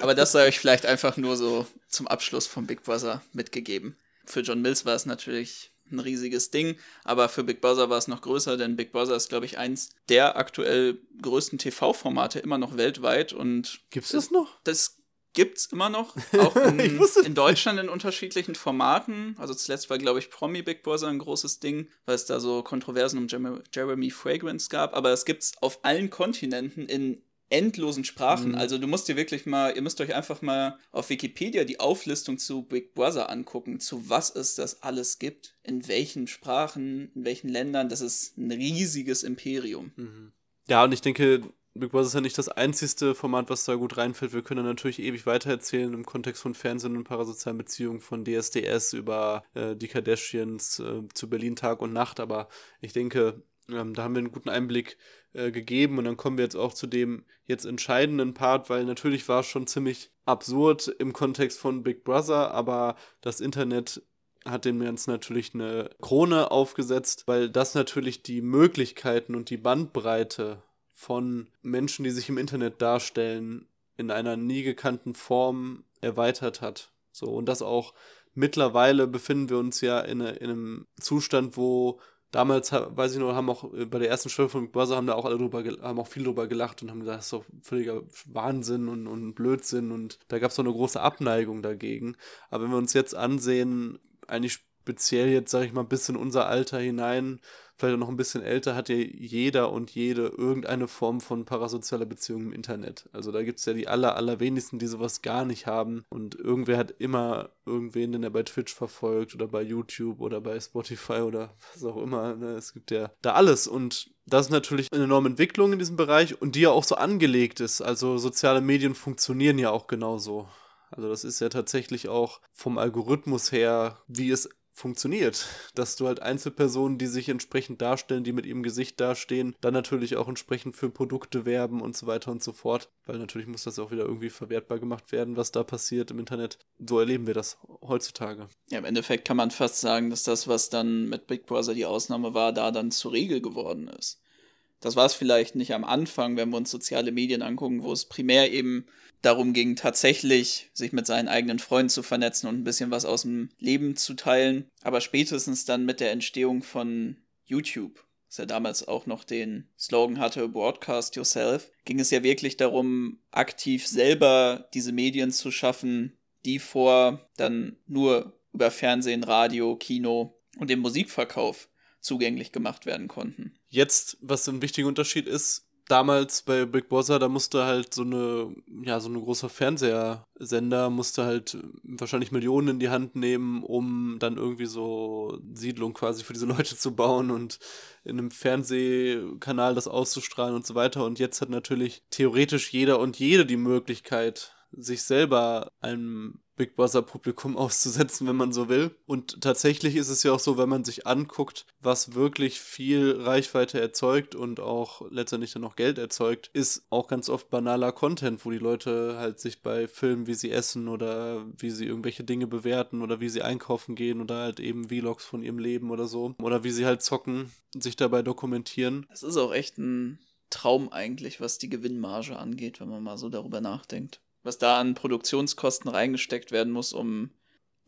Aber das sei euch vielleicht einfach nur so zum Abschluss von Big Brother mitgegeben. Für John Mills war es natürlich ein riesiges Ding, aber für Big Brother war es noch größer, denn Big Brother ist, glaube ich, eins der aktuell größten TV-Formate immer noch weltweit und. Gibt's das noch? Das gibt's immer noch, *laughs* auch in, in, Deutschland in unterschiedlichen Formaten. Also zuletzt war, glaube ich, Promi Big Brother ein großes Ding, weil es da so Kontroversen um Jeremy Fragrance gab, aber es gibt's auf allen Kontinenten in endlosen Sprachen. Mhm. Also du musst dir wirklich mal, ihr müsst euch einfach mal auf Wikipedia die Auflistung zu Big Brother angucken, zu was es das alles gibt, in welchen Sprachen, in welchen Ländern. Das ist ein riesiges Imperium. Mhm. Ja, und ich denke, Big Brother ist ja nicht das einzigste Format, was da gut reinfällt. Wir können natürlich ewig weitererzählen im Kontext von Fernsehen und parasozialen Beziehungen, von DSDS über äh, die Kardashians äh, zu Berlin Tag und Nacht. Aber ich denke, ähm, da haben wir einen guten Einblick äh, gegeben und dann kommen wir jetzt auch zu dem jetzt entscheidenden Part, weil natürlich war es schon ziemlich absurd im Kontext von Big Brother, aber das Internet hat dem Ganzen natürlich eine Krone aufgesetzt, weil das natürlich die Möglichkeiten und die Bandbreite von Menschen, die sich im Internet darstellen, in einer nie gekannten Form erweitert hat. So, und das auch mittlerweile befinden wir uns ja in, in einem Zustand, wo damals, weiß ich noch, haben auch äh, bei der ersten Staffel von Börse haben da auch alle drüber, haben auch viel drüber gelacht und haben gesagt, das ist doch völliger Wahnsinn und, und Blödsinn und da gab es doch eine große Abneigung dagegen. Aber wenn wir uns jetzt ansehen, eigentlich speziell jetzt, sage ich mal, bis in unser Alter hinein, vielleicht auch noch ein bisschen älter, hat ja jeder und jede irgendeine Form von parasozialer Beziehung im Internet. Also da gibt es ja die aller, allerwenigsten, die sowas gar nicht haben. Und irgendwer hat immer irgendwen, den er bei Twitch verfolgt oder bei YouTube oder bei Spotify oder was auch immer. Ne? Es gibt ja da alles und das ist natürlich eine enorme Entwicklung in diesem Bereich und die ja auch so angelegt ist. Also soziale Medien funktionieren ja auch genauso. Also das ist ja tatsächlich auch vom Algorithmus her, wie es funktioniert. Dass du halt Einzelpersonen, die sich entsprechend darstellen, die mit ihrem Gesicht dastehen, dann natürlich auch entsprechend für Produkte werben und so weiter und so fort. Weil natürlich muss das auch wieder irgendwie verwertbar gemacht werden, was da passiert im Internet. So erleben wir das heutzutage. Ja, im Endeffekt kann man fast sagen, dass das, was dann mit Big Brother die Ausnahme war, da dann zur Regel geworden ist. Das war es vielleicht nicht am Anfang, wenn wir uns soziale Medien angucken, wo es primär eben darum ging, tatsächlich sich mit seinen eigenen Freunden zu vernetzen und ein bisschen was aus dem Leben zu teilen. Aber spätestens dann mit der Entstehung von YouTube, was ja damals auch noch den Slogan hatte, Broadcast Yourself, ging es ja wirklich darum, aktiv selber diese Medien zu schaffen, die vor dann nur über Fernsehen, Radio, Kino und den Musikverkauf zugänglich gemacht werden konnten. Jetzt, was ein wichtiger Unterschied ist, damals bei Big Brother, da musste halt so eine, ja, so ein großer Fernsehsender musste halt wahrscheinlich Millionen in die Hand nehmen, um dann irgendwie so Siedlung quasi für diese Leute zu bauen und in einem Fernsehkanal das auszustrahlen und so weiter. Und jetzt hat natürlich theoretisch jeder und jede die Möglichkeit, sich selber einem Big Brother Publikum *laughs* auszusetzen, wenn man so will. Und tatsächlich ist es ja auch so, wenn man sich anguckt, was wirklich viel Reichweite erzeugt und auch letztendlich dann noch Geld erzeugt, ist auch ganz oft banaler Content, wo die Leute halt sich bei Filmen, wie sie essen oder wie sie irgendwelche Dinge bewerten oder wie sie einkaufen gehen oder halt eben Vlogs von ihrem Leben oder so oder wie sie halt zocken, sich dabei dokumentieren. Es ist auch echt ein Traum eigentlich, was die Gewinnmarge angeht, wenn man mal so darüber nachdenkt was da an Produktionskosten reingesteckt werden muss, um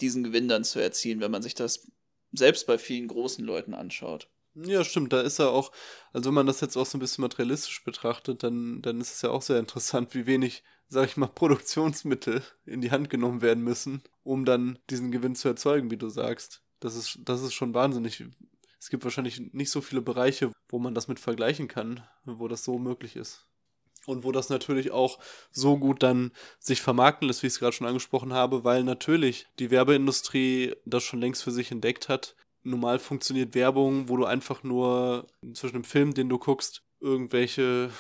diesen Gewinn dann zu erzielen, wenn man sich das selbst bei vielen großen Leuten anschaut. Ja, stimmt, da ist er auch, also wenn man das jetzt auch so ein bisschen materialistisch betrachtet, dann, dann ist es ja auch sehr interessant, wie wenig, sag ich mal, *laughs* Produktionsmittel in die Hand genommen werden müssen, um dann diesen Gewinn zu erzeugen, wie du sagst. Das ist, das ist schon wahnsinnig. Es gibt wahrscheinlich nicht so viele Bereiche, wo man das mit vergleichen kann, wo das so möglich ist und wo das natürlich auch so gut dann sich vermarkten lässt, wie ich es gerade schon angesprochen habe, weil natürlich die Werbeindustrie das schon längst für sich entdeckt hat. Normal funktioniert Werbung, wo du einfach nur zwischen dem Film, den du guckst, irgendwelche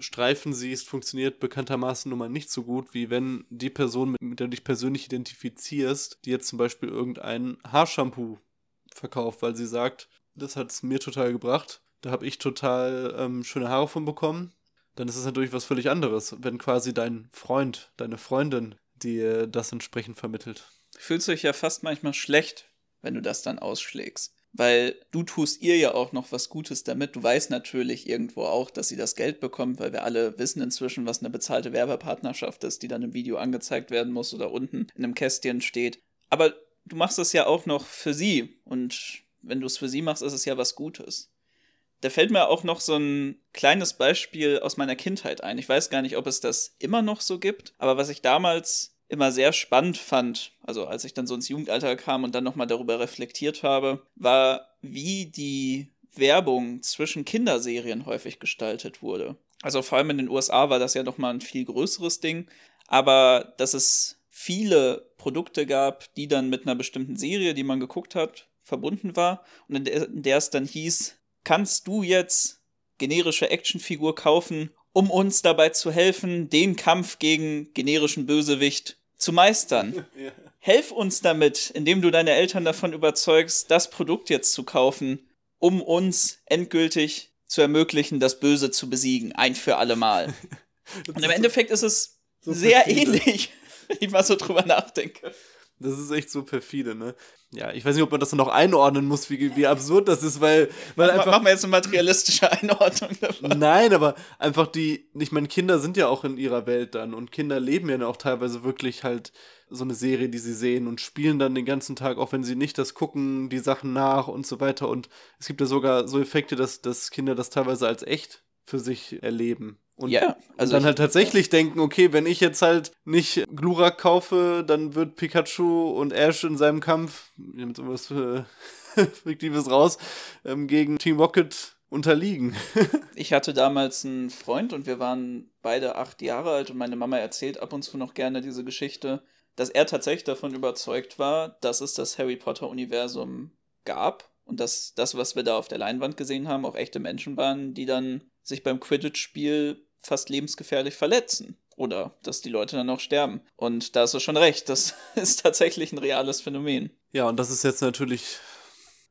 Streifen siehst, funktioniert bekanntermaßen nun mal nicht so gut, wie wenn die Person, mit der du dich persönlich identifizierst, die jetzt zum Beispiel irgendein Haarshampoo verkauft, weil sie sagt, das hat es mir total gebracht. Da habe ich total ähm, schöne Haare von bekommen dann ist es natürlich was völlig anderes, wenn quasi dein Freund, deine Freundin dir das entsprechend vermittelt. Fühlst du dich ja fast manchmal schlecht, wenn du das dann ausschlägst. Weil du tust ihr ja auch noch was Gutes damit. Du weißt natürlich irgendwo auch, dass sie das Geld bekommt, weil wir alle wissen inzwischen, was eine bezahlte Werbepartnerschaft ist, die dann im Video angezeigt werden muss oder unten in einem Kästchen steht. Aber du machst es ja auch noch für sie. Und wenn du es für sie machst, ist es ja was Gutes. Da fällt mir auch noch so ein kleines Beispiel aus meiner Kindheit ein. Ich weiß gar nicht, ob es das immer noch so gibt, aber was ich damals immer sehr spannend fand, also als ich dann so ins Jugendalter kam und dann nochmal darüber reflektiert habe, war, wie die Werbung zwischen Kinderserien häufig gestaltet wurde. Also vor allem in den USA war das ja nochmal ein viel größeres Ding, aber dass es viele Produkte gab, die dann mit einer bestimmten Serie, die man geguckt hat, verbunden war und in der, in der es dann hieß, kannst du jetzt generische Actionfigur kaufen, um uns dabei zu helfen, den Kampf gegen generischen Bösewicht zu meistern. *laughs* ja. Helf uns damit, indem du deine Eltern davon überzeugst, das Produkt jetzt zu kaufen, um uns endgültig zu ermöglichen, das Böse zu besiegen, ein für alle Mal. *laughs* Und im Endeffekt ist es so sehr perfide. ähnlich, wenn ich mal so drüber nachdenke. Das ist echt so perfide, ne? Ja, ich weiß nicht, ob man das noch einordnen muss, wie, wie absurd das ist, weil, weil einfach. Machen wir jetzt eine materialistische *laughs* Einordnung davon. Nein, aber einfach die, ich meine, Kinder sind ja auch in ihrer Welt dann und Kinder leben ja auch teilweise wirklich halt so eine Serie, die sie sehen und spielen dann den ganzen Tag, auch wenn sie nicht das gucken, die Sachen nach und so weiter. Und es gibt ja sogar so Effekte, dass, dass Kinder das teilweise als echt für sich erleben. Und, ja, also dann halt tatsächlich denken, okay, wenn ich jetzt halt nicht Glurak kaufe, dann wird Pikachu und Ash in seinem Kampf, mit sowas äh, *laughs* Fiktives raus, ähm, gegen Team Rocket unterliegen. *laughs* ich hatte damals einen Freund und wir waren beide acht Jahre alt und meine Mama erzählt ab und zu noch gerne diese Geschichte, dass er tatsächlich davon überzeugt war, dass es das Harry Potter-Universum gab und dass das, was wir da auf der Leinwand gesehen haben, auch echte Menschen waren, die dann sich beim Quidditch-Spiel fast lebensgefährlich verletzen. Oder dass die Leute dann auch sterben. Und da hast du schon recht, das *laughs* ist tatsächlich ein reales Phänomen. Ja, und das ist jetzt natürlich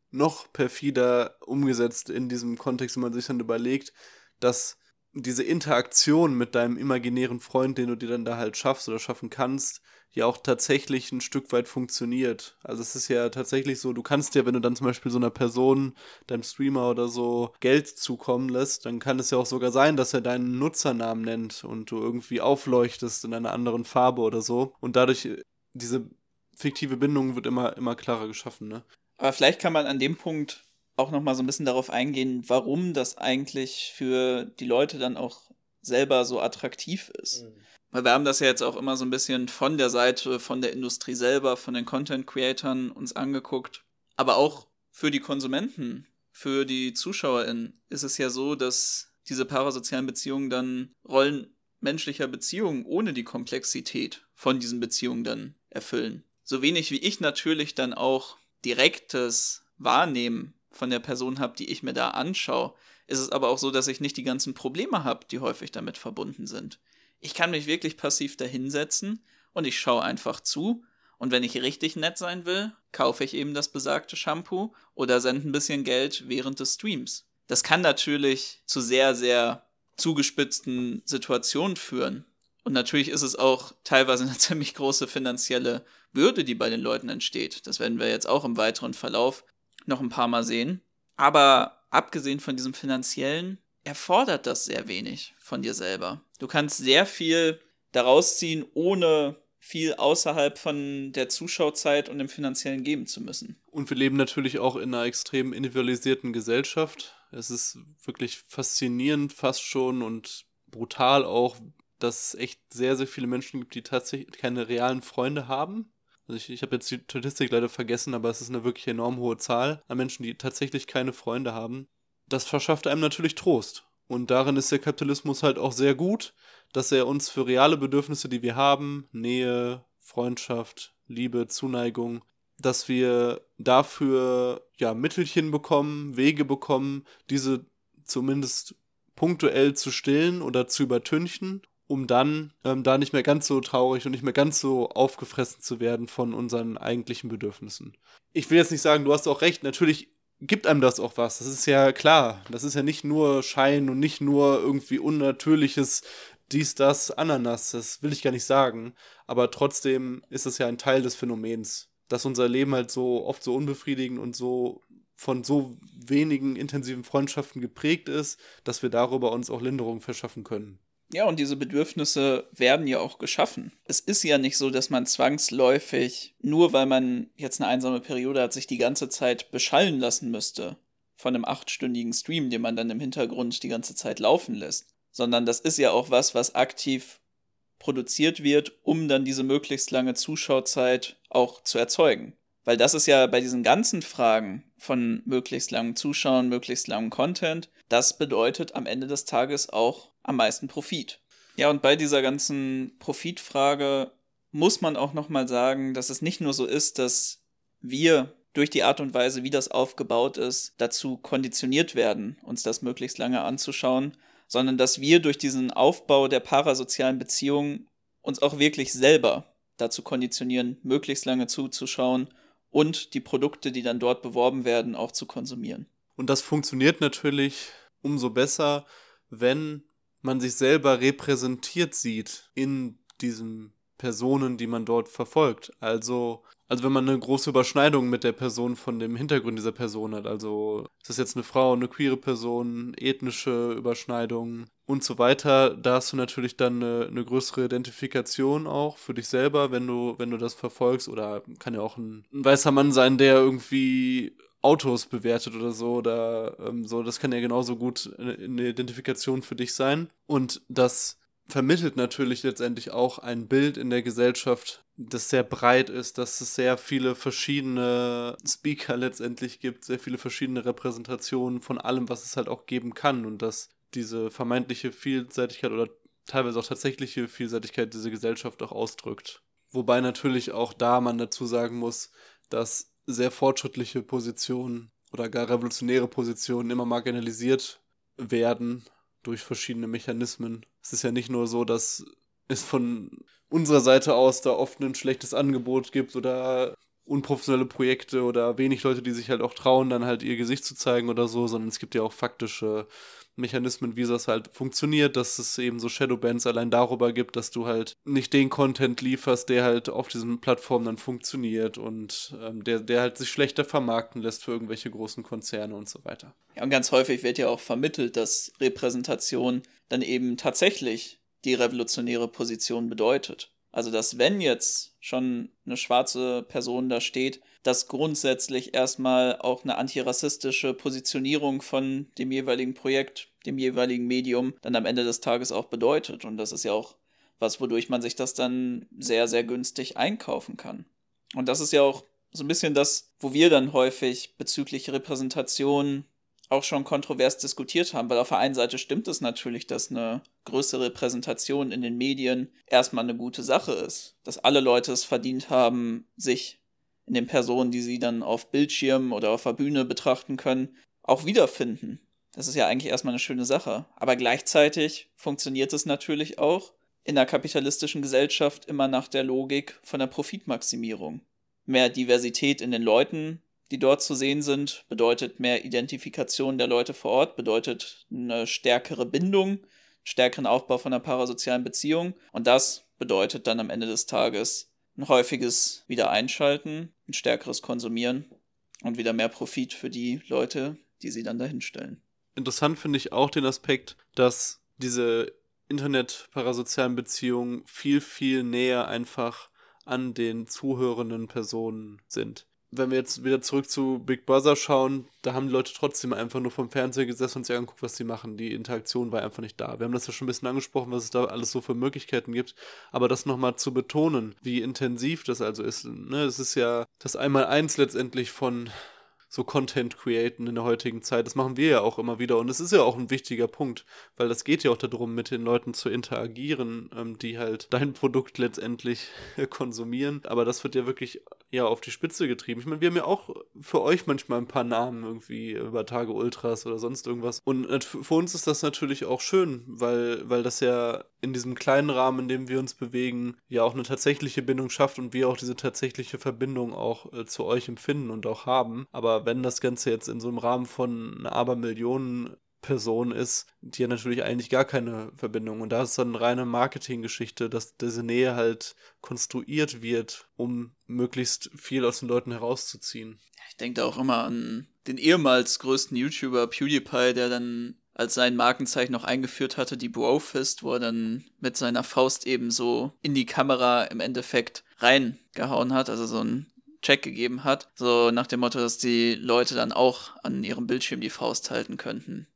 noch perfider umgesetzt in diesem Kontext, wenn man sich dann überlegt, dass diese Interaktion mit deinem imaginären Freund, den du dir dann da halt schaffst oder schaffen kannst, ja auch tatsächlich ein Stück weit funktioniert. Also es ist ja tatsächlich so, du kannst ja, wenn du dann zum Beispiel so einer Person, deinem Streamer oder so Geld zukommen lässt, dann kann es ja auch sogar sein, dass er deinen Nutzernamen nennt und du irgendwie aufleuchtest in einer anderen Farbe oder so. Und dadurch diese fiktive Bindung wird immer, immer klarer geschaffen, ne? Aber vielleicht kann man an dem Punkt auch nochmal so ein bisschen darauf eingehen, warum das eigentlich für die Leute dann auch selber so attraktiv ist. Mhm. Weil wir haben das ja jetzt auch immer so ein bisschen von der Seite, von der Industrie selber, von den Content-Creatern uns angeguckt. Aber auch für die Konsumenten, für die ZuschauerInnen ist es ja so, dass diese parasozialen Beziehungen dann Rollen menschlicher Beziehungen ohne die Komplexität von diesen Beziehungen dann erfüllen. So wenig wie ich natürlich dann auch direktes Wahrnehmen von der Person habe, die ich mir da anschaue, ist es aber auch so, dass ich nicht die ganzen Probleme habe, die häufig damit verbunden sind. Ich kann mich wirklich passiv dahinsetzen und ich schaue einfach zu. Und wenn ich richtig nett sein will, kaufe ich eben das besagte Shampoo oder sende ein bisschen Geld während des Streams. Das kann natürlich zu sehr, sehr zugespitzten Situationen führen. Und natürlich ist es auch teilweise eine *laughs* ziemlich große finanzielle Bürde, die bei den Leuten entsteht. Das werden wir jetzt auch im weiteren Verlauf noch ein paar Mal sehen. Aber abgesehen von diesem finanziellen, erfordert das sehr wenig von dir selber. Du kannst sehr viel daraus ziehen, ohne viel außerhalb von der Zuschauzeit und dem finanziellen geben zu müssen. Und wir leben natürlich auch in einer extrem individualisierten Gesellschaft. Es ist wirklich faszinierend fast schon und brutal auch, dass es echt sehr, sehr viele Menschen gibt, die tatsächlich keine realen Freunde haben. Also ich, ich habe jetzt die Statistik leider vergessen, aber es ist eine wirklich enorm hohe Zahl an Menschen, die tatsächlich keine Freunde haben. Das verschafft einem natürlich Trost. Und darin ist der Kapitalismus halt auch sehr gut, dass er uns für reale Bedürfnisse, die wir haben, Nähe, Freundschaft, Liebe, Zuneigung, dass wir dafür ja Mittelchen bekommen, Wege bekommen, diese zumindest punktuell zu stillen oder zu übertünchen um dann ähm, da nicht mehr ganz so traurig und nicht mehr ganz so aufgefressen zu werden von unseren eigentlichen Bedürfnissen. Ich will jetzt nicht sagen, du hast auch recht, natürlich gibt einem das auch was. Das ist ja klar. Das ist ja nicht nur Schein und nicht nur irgendwie unnatürliches dies, das, Ananas. Das will ich gar nicht sagen. Aber trotzdem ist es ja ein Teil des Phänomens, dass unser Leben halt so oft so unbefriedigend und so von so wenigen intensiven Freundschaften geprägt ist, dass wir darüber uns auch Linderung verschaffen können. Ja, und diese Bedürfnisse werden ja auch geschaffen. Es ist ja nicht so, dass man zwangsläufig, nur weil man jetzt eine einsame Periode hat, sich die ganze Zeit beschallen lassen müsste von einem achtstündigen Stream, den man dann im Hintergrund die ganze Zeit laufen lässt. Sondern das ist ja auch was, was aktiv produziert wird, um dann diese möglichst lange Zuschauzeit auch zu erzeugen. Weil das ist ja bei diesen ganzen Fragen von möglichst langem Zuschauen, möglichst langem Content, das bedeutet am Ende des Tages auch am meisten Profit. Ja, und bei dieser ganzen Profitfrage muss man auch nochmal sagen, dass es nicht nur so ist, dass wir durch die Art und Weise, wie das aufgebaut ist, dazu konditioniert werden, uns das möglichst lange anzuschauen, sondern dass wir durch diesen Aufbau der parasozialen Beziehungen uns auch wirklich selber dazu konditionieren, möglichst lange zuzuschauen und die Produkte, die dann dort beworben werden, auch zu konsumieren. Und das funktioniert natürlich umso besser, wenn man sich selber repräsentiert sieht in diesen Personen, die man dort verfolgt. Also, also wenn man eine große Überschneidung mit der Person von dem Hintergrund dieser Person hat, also ist das jetzt eine Frau, eine queere Person, ethnische Überschneidung und so weiter, da hast du natürlich dann eine, eine größere Identifikation auch für dich selber, wenn du, wenn du das verfolgst. Oder kann ja auch ein, ein weißer Mann sein, der irgendwie Autos bewertet oder so oder ähm, so. Das kann ja genauso gut eine, Identifikation für dich sein. Und das vermittelt natürlich letztendlich auch ein Bild in der Gesellschaft, das sehr breit ist, dass es sehr viele verschiedene Speaker letztendlich gibt, sehr viele verschiedene Repräsentationen von allem, was es halt auch geben kann und dass diese vermeintliche Vielseitigkeit oder teilweise auch tatsächliche Vielseitigkeit diese Gesellschaft auch ausdrückt. Wobei natürlich auch da man dazu sagen muss, dass sehr fortschrittliche Positionen oder gar revolutionäre Positionen immer marginalisiert werden durch verschiedene Mechanismen. Es ist ja nicht nur so, dass es von unserer Seite aus da oft ein schlechtes Angebot gibt oder unprofessionelle Projekte oder wenig Leute, die sich halt auch trauen, dann halt ihr Gesicht zu zeigen oder so, sondern es gibt ja auch faktische Mechanismen, wie das halt funktioniert, dass es eben so Shadowbands allein darüber gibt, dass du halt nicht den Content lieferst, der halt auf diesen Plattformen dann funktioniert und ähm, der, der halt sich schlechter vermarkten lässt für irgendwelche großen Konzerne und so weiter. Ja, und ganz häufig wird ja auch vermittelt, dass Repräsentation dann eben tatsächlich die revolutionäre Position bedeutet. Also, dass wenn jetzt schon eine schwarze Person da steht, dass grundsätzlich erstmal auch eine antirassistische Positionierung von dem jeweiligen Projekt, dem jeweiligen Medium dann am Ende des Tages auch bedeutet. Und das ist ja auch was, wodurch man sich das dann sehr, sehr günstig einkaufen kann. Und das ist ja auch so ein bisschen das, wo wir dann häufig bezüglich Repräsentation auch schon kontrovers diskutiert haben, weil auf der einen Seite stimmt es natürlich, dass eine größere Repräsentation in den Medien erstmal eine gute Sache ist, dass alle Leute es verdient haben, sich in den Personen, die sie dann auf Bildschirmen oder auf der Bühne betrachten können, auch wiederfinden. Das ist ja eigentlich erstmal eine schöne Sache. Aber gleichzeitig funktioniert es natürlich auch in der kapitalistischen Gesellschaft immer nach der Logik von der Profitmaximierung. Mehr Diversität in den Leuten die dort zu sehen sind, bedeutet mehr Identifikation der Leute vor Ort, bedeutet eine stärkere Bindung, stärkeren Aufbau von einer parasozialen Beziehung. Und das bedeutet dann am Ende des Tages ein häufiges Wiedereinschalten, ein stärkeres Konsumieren und wieder mehr Profit für die Leute, die sie dann dahin stellen. Interessant finde ich auch den Aspekt, dass diese Internet-parasozialen Beziehungen viel, viel näher einfach an den zuhörenden Personen sind wenn wir jetzt wieder zurück zu Big Brother schauen, da haben die Leute trotzdem einfach nur vom Fernseher gesessen und sich angeguckt, was sie machen. Die Interaktion war einfach nicht da. Wir haben das ja schon ein bisschen angesprochen, was es da alles so für Möglichkeiten gibt. Aber das nochmal zu betonen, wie intensiv das also ist. Ne? Es ist ja das Einmal-Eins letztendlich von so Content createn in der heutigen Zeit. Das machen wir ja auch immer wieder und es ist ja auch ein wichtiger Punkt, weil das geht ja auch darum, mit den Leuten zu interagieren, ähm, die halt dein Produkt letztendlich *laughs* konsumieren. Aber das wird ja wirklich ja auf die Spitze getrieben. Ich meine, wir haben ja auch für euch manchmal ein paar Namen irgendwie über Tage Ultras oder sonst irgendwas. Und für uns ist das natürlich auch schön, weil, weil das ja in diesem kleinen Rahmen, in dem wir uns bewegen, ja auch eine tatsächliche Bindung schafft und wir auch diese tatsächliche Verbindung auch äh, zu euch empfinden und auch haben. Aber wenn das Ganze jetzt in so einem Rahmen von einer Abermillionen Person ist, die ja natürlich eigentlich gar keine Verbindung. Und da ist dann eine reine Marketinggeschichte, dass diese Nähe halt konstruiert wird, um möglichst viel aus den Leuten herauszuziehen. Ich denke da auch immer an den ehemals größten YouTuber PewDiePie, der dann als sein Markenzeichen noch eingeführt hatte, die Brofist, wo er dann mit seiner Faust eben so in die Kamera im Endeffekt reingehauen hat, also so ein Check gegeben hat. So nach dem Motto, dass die Leute dann auch an ihrem Bildschirm die Faust halten könnten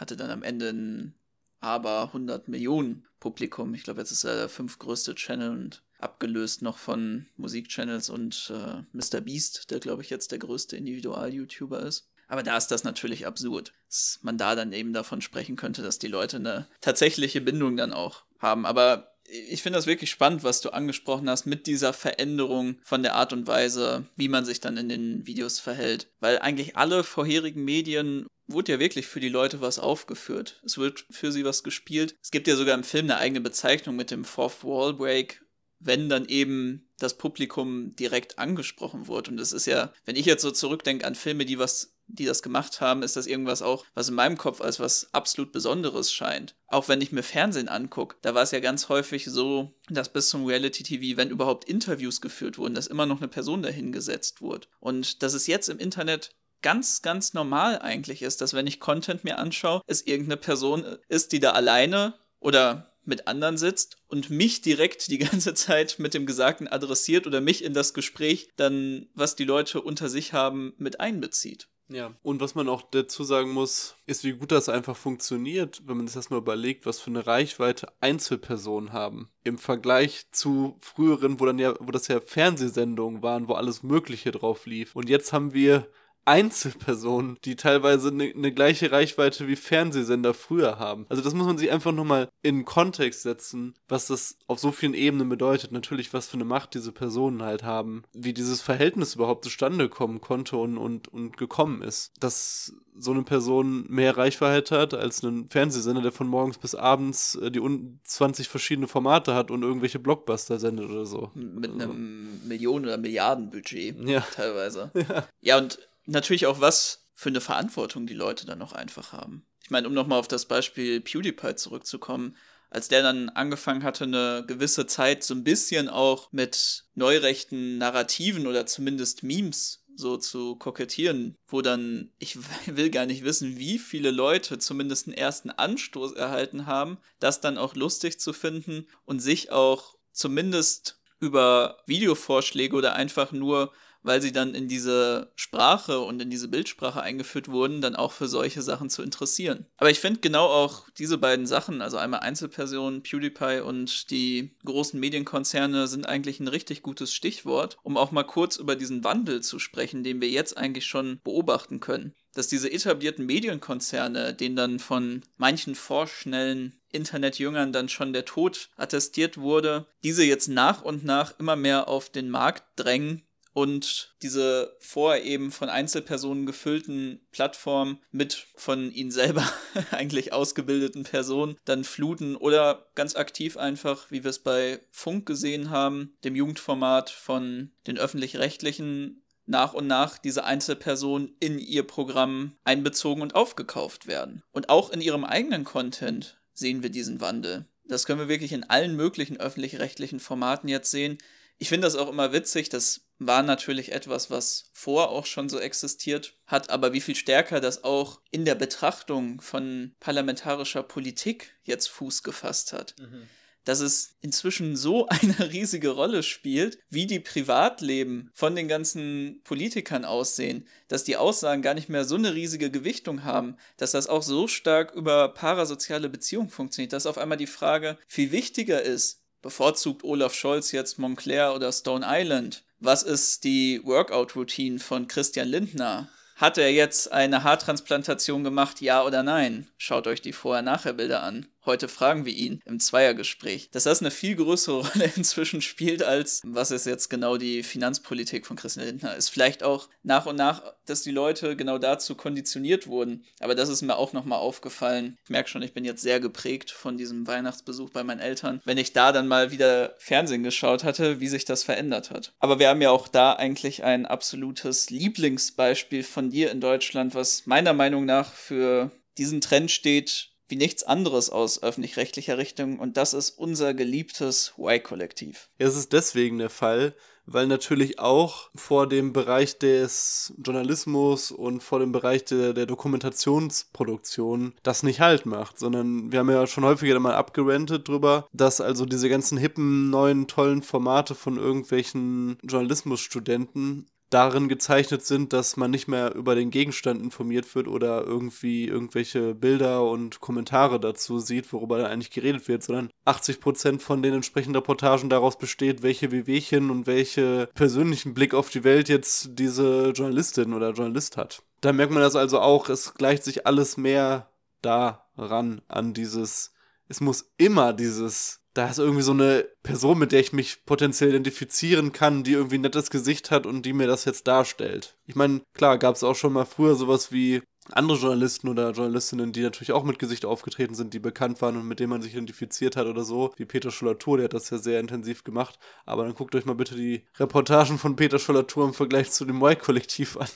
hatte dann am Ende ein aber 100 Millionen Publikum. Ich glaube, jetzt ist er der fünftgrößte Channel und abgelöst noch von Musikchannels und äh, Mr. Beast, der glaube ich jetzt der größte Individual-YouTuber ist. Aber da ist das natürlich absurd, dass man da dann eben davon sprechen könnte, dass die Leute eine tatsächliche Bindung dann auch haben. Aber ich finde das wirklich spannend, was du angesprochen hast mit dieser Veränderung von der Art und Weise, wie man sich dann in den Videos verhält. Weil eigentlich alle vorherigen Medien wurde ja wirklich für die Leute was aufgeführt. Es wird für sie was gespielt. Es gibt ja sogar im Film eine eigene Bezeichnung mit dem Fourth Wall Break, wenn dann eben das Publikum direkt angesprochen wurde. Und es ist ja, wenn ich jetzt so zurückdenke an Filme, die was die das gemacht haben, ist das irgendwas auch, was in meinem Kopf als was absolut Besonderes scheint. Auch wenn ich mir Fernsehen angucke, da war es ja ganz häufig so, dass bis zum Reality-TV, wenn überhaupt Interviews geführt wurden, dass immer noch eine Person dahingesetzt wurde. Und dass es jetzt im Internet ganz, ganz normal eigentlich ist, dass wenn ich Content mir anschaue, es irgendeine Person ist, die da alleine oder mit anderen sitzt und mich direkt die *laughs* ganze Zeit mit dem Gesagten adressiert oder mich in das Gespräch dann, was die Leute unter sich haben, mit einbezieht. Ja, und was man auch dazu sagen muss, ist, wie gut das einfach funktioniert, wenn man sich das mal überlegt, was für eine Reichweite Einzelpersonen haben. Im Vergleich zu früheren, wo dann ja, wo das ja Fernsehsendungen waren, wo alles Mögliche drauf lief. Und jetzt haben wir Einzelpersonen, die teilweise eine ne gleiche Reichweite wie Fernsehsender früher haben. Also das muss man sich einfach nochmal in Kontext setzen, was das auf so vielen Ebenen bedeutet. Natürlich, was für eine Macht diese Personen halt haben, wie dieses Verhältnis überhaupt zustande kommen konnte und, und, und gekommen ist. Dass so eine Person mehr Reichweite hat als ein Fernsehsender, der von morgens bis abends äh, die 20 verschiedene Formate hat und irgendwelche Blockbuster sendet oder so. Mit also. einem Millionen- oder Milliardenbudget ja. teilweise. *laughs* Ja. ja, und natürlich auch was für eine Verantwortung die Leute dann noch einfach haben. Ich meine, um nochmal auf das Beispiel PewDiePie zurückzukommen, als der dann angefangen hatte, eine gewisse Zeit so ein bisschen auch mit neurechten Narrativen oder zumindest Memes so zu kokettieren, wo dann, ich *laughs* will gar nicht wissen, wie viele Leute zumindest einen ersten Anstoß erhalten haben, das dann auch lustig zu finden und sich auch zumindest über Videovorschläge oder einfach nur weil sie dann in diese Sprache und in diese Bildsprache eingeführt wurden, dann auch für solche Sachen zu interessieren. Aber ich finde genau auch diese beiden Sachen, also einmal Einzelpersonen, PewDiePie und die großen Medienkonzerne sind eigentlich ein richtig gutes Stichwort, um auch mal kurz über diesen Wandel zu sprechen, den wir jetzt eigentlich schon beobachten können dass diese etablierten Medienkonzerne, denen dann von manchen vorschnellen Internetjüngern dann schon der Tod attestiert wurde, diese jetzt nach und nach immer mehr auf den Markt drängen und diese vorher eben von Einzelpersonen gefüllten Plattformen mit von ihnen selber *laughs* eigentlich ausgebildeten Personen dann fluten oder ganz aktiv einfach, wie wir es bei Funk gesehen haben, dem Jugendformat von den öffentlich-rechtlichen nach und nach diese Einzelpersonen in ihr Programm einbezogen und aufgekauft werden. Und auch in ihrem eigenen Content sehen wir diesen Wandel. Das können wir wirklich in allen möglichen öffentlich-rechtlichen Formaten jetzt sehen. Ich finde das auch immer witzig, das war natürlich etwas, was vor auch schon so existiert hat, aber wie viel stärker das auch in der Betrachtung von parlamentarischer Politik jetzt Fuß gefasst hat. Mhm. Dass es inzwischen so *laughs* eine riesige Rolle spielt, wie die Privatleben von den ganzen Politikern aussehen, dass die Aussagen gar nicht mehr so eine riesige Gewichtung haben, dass das auch so stark über parasoziale Beziehungen funktioniert, dass auf einmal die Frage viel wichtiger ist, bevorzugt Olaf Scholz jetzt Montclair oder Stone Island? Was ist die Workout-Routine von Christian Lindner? Hat er jetzt eine Haartransplantation gemacht, ja oder nein? Schaut euch die Vorher-Nachher-Bilder an. Heute fragen wir ihn im Zweiergespräch, dass das eine viel größere *laughs* Rolle inzwischen spielt, als was ist jetzt genau die Finanzpolitik von Christian Lindner ist. Vielleicht auch nach und nach, dass die Leute genau dazu konditioniert wurden. Aber das ist mir auch nochmal aufgefallen. Ich merke schon, ich bin jetzt sehr geprägt von diesem Weihnachtsbesuch bei meinen Eltern, wenn ich da dann mal wieder Fernsehen geschaut hatte, wie sich das verändert hat. Aber wir haben ja auch da eigentlich ein absolutes Lieblingsbeispiel von dir in Deutschland, was meiner Meinung nach für diesen Trend steht, wie nichts anderes aus öffentlich-rechtlicher Richtung und das ist unser geliebtes Y-Kollektiv. Es ist deswegen der Fall, weil natürlich auch vor dem Bereich des Journalismus und vor dem Bereich der, der Dokumentationsproduktion das nicht halt macht, sondern wir haben ja schon häufiger mal abgerentet drüber, dass also diese ganzen hippen, neuen, tollen Formate von irgendwelchen Journalismusstudenten darin gezeichnet sind, dass man nicht mehr über den Gegenstand informiert wird oder irgendwie irgendwelche Bilder und Kommentare dazu sieht, worüber da eigentlich geredet wird, sondern 80% von den entsprechenden Reportagen daraus besteht, welche Wehwehchen und welche persönlichen Blick auf die Welt jetzt diese Journalistin oder Journalist hat. Da merkt man das also auch, es gleicht sich alles mehr daran, an dieses, es muss immer dieses da ist irgendwie so eine Person, mit der ich mich potenziell identifizieren kann, die irgendwie ein nettes Gesicht hat und die mir das jetzt darstellt. Ich meine, klar, gab es auch schon mal früher sowas wie andere Journalisten oder Journalistinnen, die natürlich auch mit Gesicht aufgetreten sind, die bekannt waren und mit denen man sich identifiziert hat oder so, wie Peter Schollatur, der hat das ja sehr intensiv gemacht. Aber dann guckt euch mal bitte die Reportagen von Peter Schollatur im Vergleich zu dem Y-Kollektiv an.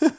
*laughs*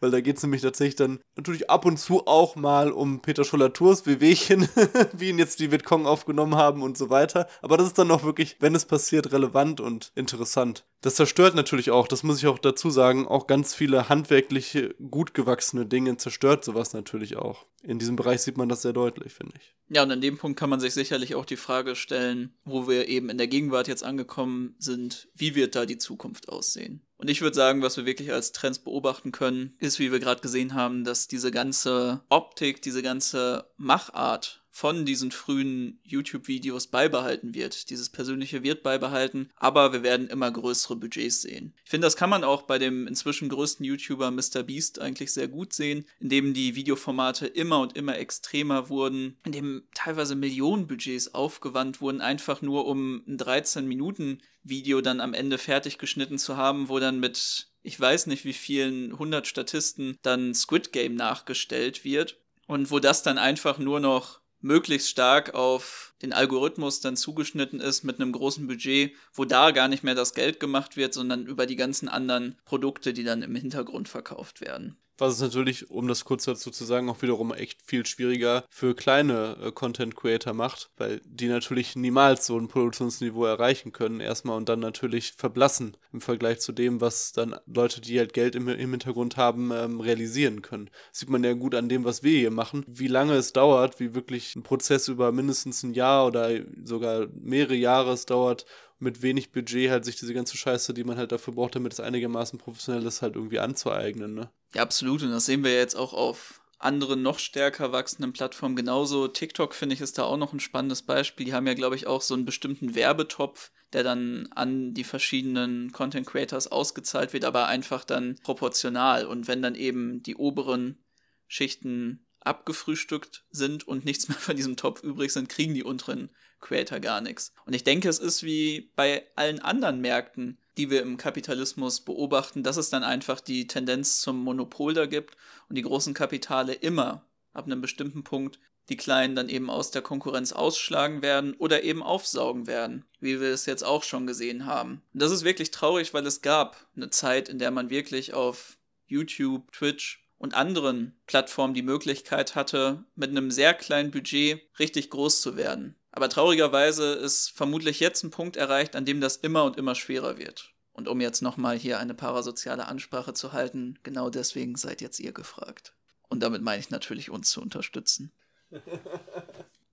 Weil da geht es nämlich tatsächlich dann natürlich ab und zu auch mal um Peter Schollaturs Wehwehchen, *laughs* wie ihn jetzt die Vietcong aufgenommen haben und so weiter. Aber das ist dann auch wirklich, wenn es passiert, relevant und interessant. Das zerstört natürlich auch, das muss ich auch dazu sagen, auch ganz viele handwerkliche, gut gewachsene Dinge zerstört sowas natürlich auch. In diesem Bereich sieht man das sehr deutlich, finde ich. Ja, und an dem Punkt kann man sich sicherlich auch die Frage stellen, wo wir eben in der Gegenwart jetzt angekommen sind, wie wird da die Zukunft aussehen? Und ich würde sagen, was wir wirklich als Trends beobachten können, ist, wie wir gerade gesehen haben, dass diese ganze Optik, diese ganze Machart von diesen frühen YouTube-Videos beibehalten wird. Dieses Persönliche wird beibehalten, aber wir werden immer größere Budgets sehen. Ich finde, das kann man auch bei dem inzwischen größten YouTuber MrBeast eigentlich sehr gut sehen, indem die Videoformate immer und immer extremer wurden, indem teilweise Millionenbudgets aufgewandt wurden, einfach nur um ein 13-Minuten-Video dann am Ende fertig geschnitten zu haben, wo dann mit ich weiß nicht wie vielen 100 Statisten dann Squid Game nachgestellt wird und wo das dann einfach nur noch möglichst stark auf den Algorithmus dann zugeschnitten ist mit einem großen Budget, wo da gar nicht mehr das Geld gemacht wird, sondern über die ganzen anderen Produkte, die dann im Hintergrund verkauft werden. Was es natürlich, um das kurz dazu zu sagen, auch wiederum echt viel schwieriger für kleine äh, Content Creator macht, weil die natürlich niemals so ein Produktionsniveau erreichen können, erstmal und dann natürlich verblassen im Vergleich zu dem, was dann Leute, die halt Geld im, im Hintergrund haben, ähm, realisieren können. Das sieht man ja gut an dem, was wir hier machen, wie lange es dauert, wie wirklich ein Prozess über mindestens ein Jahr oder sogar mehrere Jahre es dauert, mit wenig Budget halt sich diese ganze Scheiße, die man halt dafür braucht, damit es einigermaßen professionell ist, halt irgendwie anzueignen, ne? Ja, absolut. Und das sehen wir jetzt auch auf anderen noch stärker wachsenden Plattformen genauso. TikTok finde ich ist da auch noch ein spannendes Beispiel. Die haben ja, glaube ich, auch so einen bestimmten Werbetopf, der dann an die verschiedenen Content Creators ausgezahlt wird, aber einfach dann proportional. Und wenn dann eben die oberen Schichten abgefrühstückt sind und nichts mehr von diesem Topf übrig sind, kriegen die unteren Creator gar nichts. Und ich denke, es ist wie bei allen anderen Märkten, die wir im Kapitalismus beobachten, dass es dann einfach die Tendenz zum Monopol da gibt und die großen Kapitale immer ab einem bestimmten Punkt die Kleinen dann eben aus der Konkurrenz ausschlagen werden oder eben aufsaugen werden, wie wir es jetzt auch schon gesehen haben. Und das ist wirklich traurig, weil es gab eine Zeit, in der man wirklich auf YouTube, Twitch und anderen Plattformen die Möglichkeit hatte, mit einem sehr kleinen Budget richtig groß zu werden. Aber traurigerweise ist vermutlich jetzt ein Punkt erreicht, an dem das immer und immer schwerer wird. Und um jetzt nochmal hier eine parasoziale Ansprache zu halten, genau deswegen seid jetzt ihr gefragt. Und damit meine ich natürlich uns zu unterstützen. *laughs*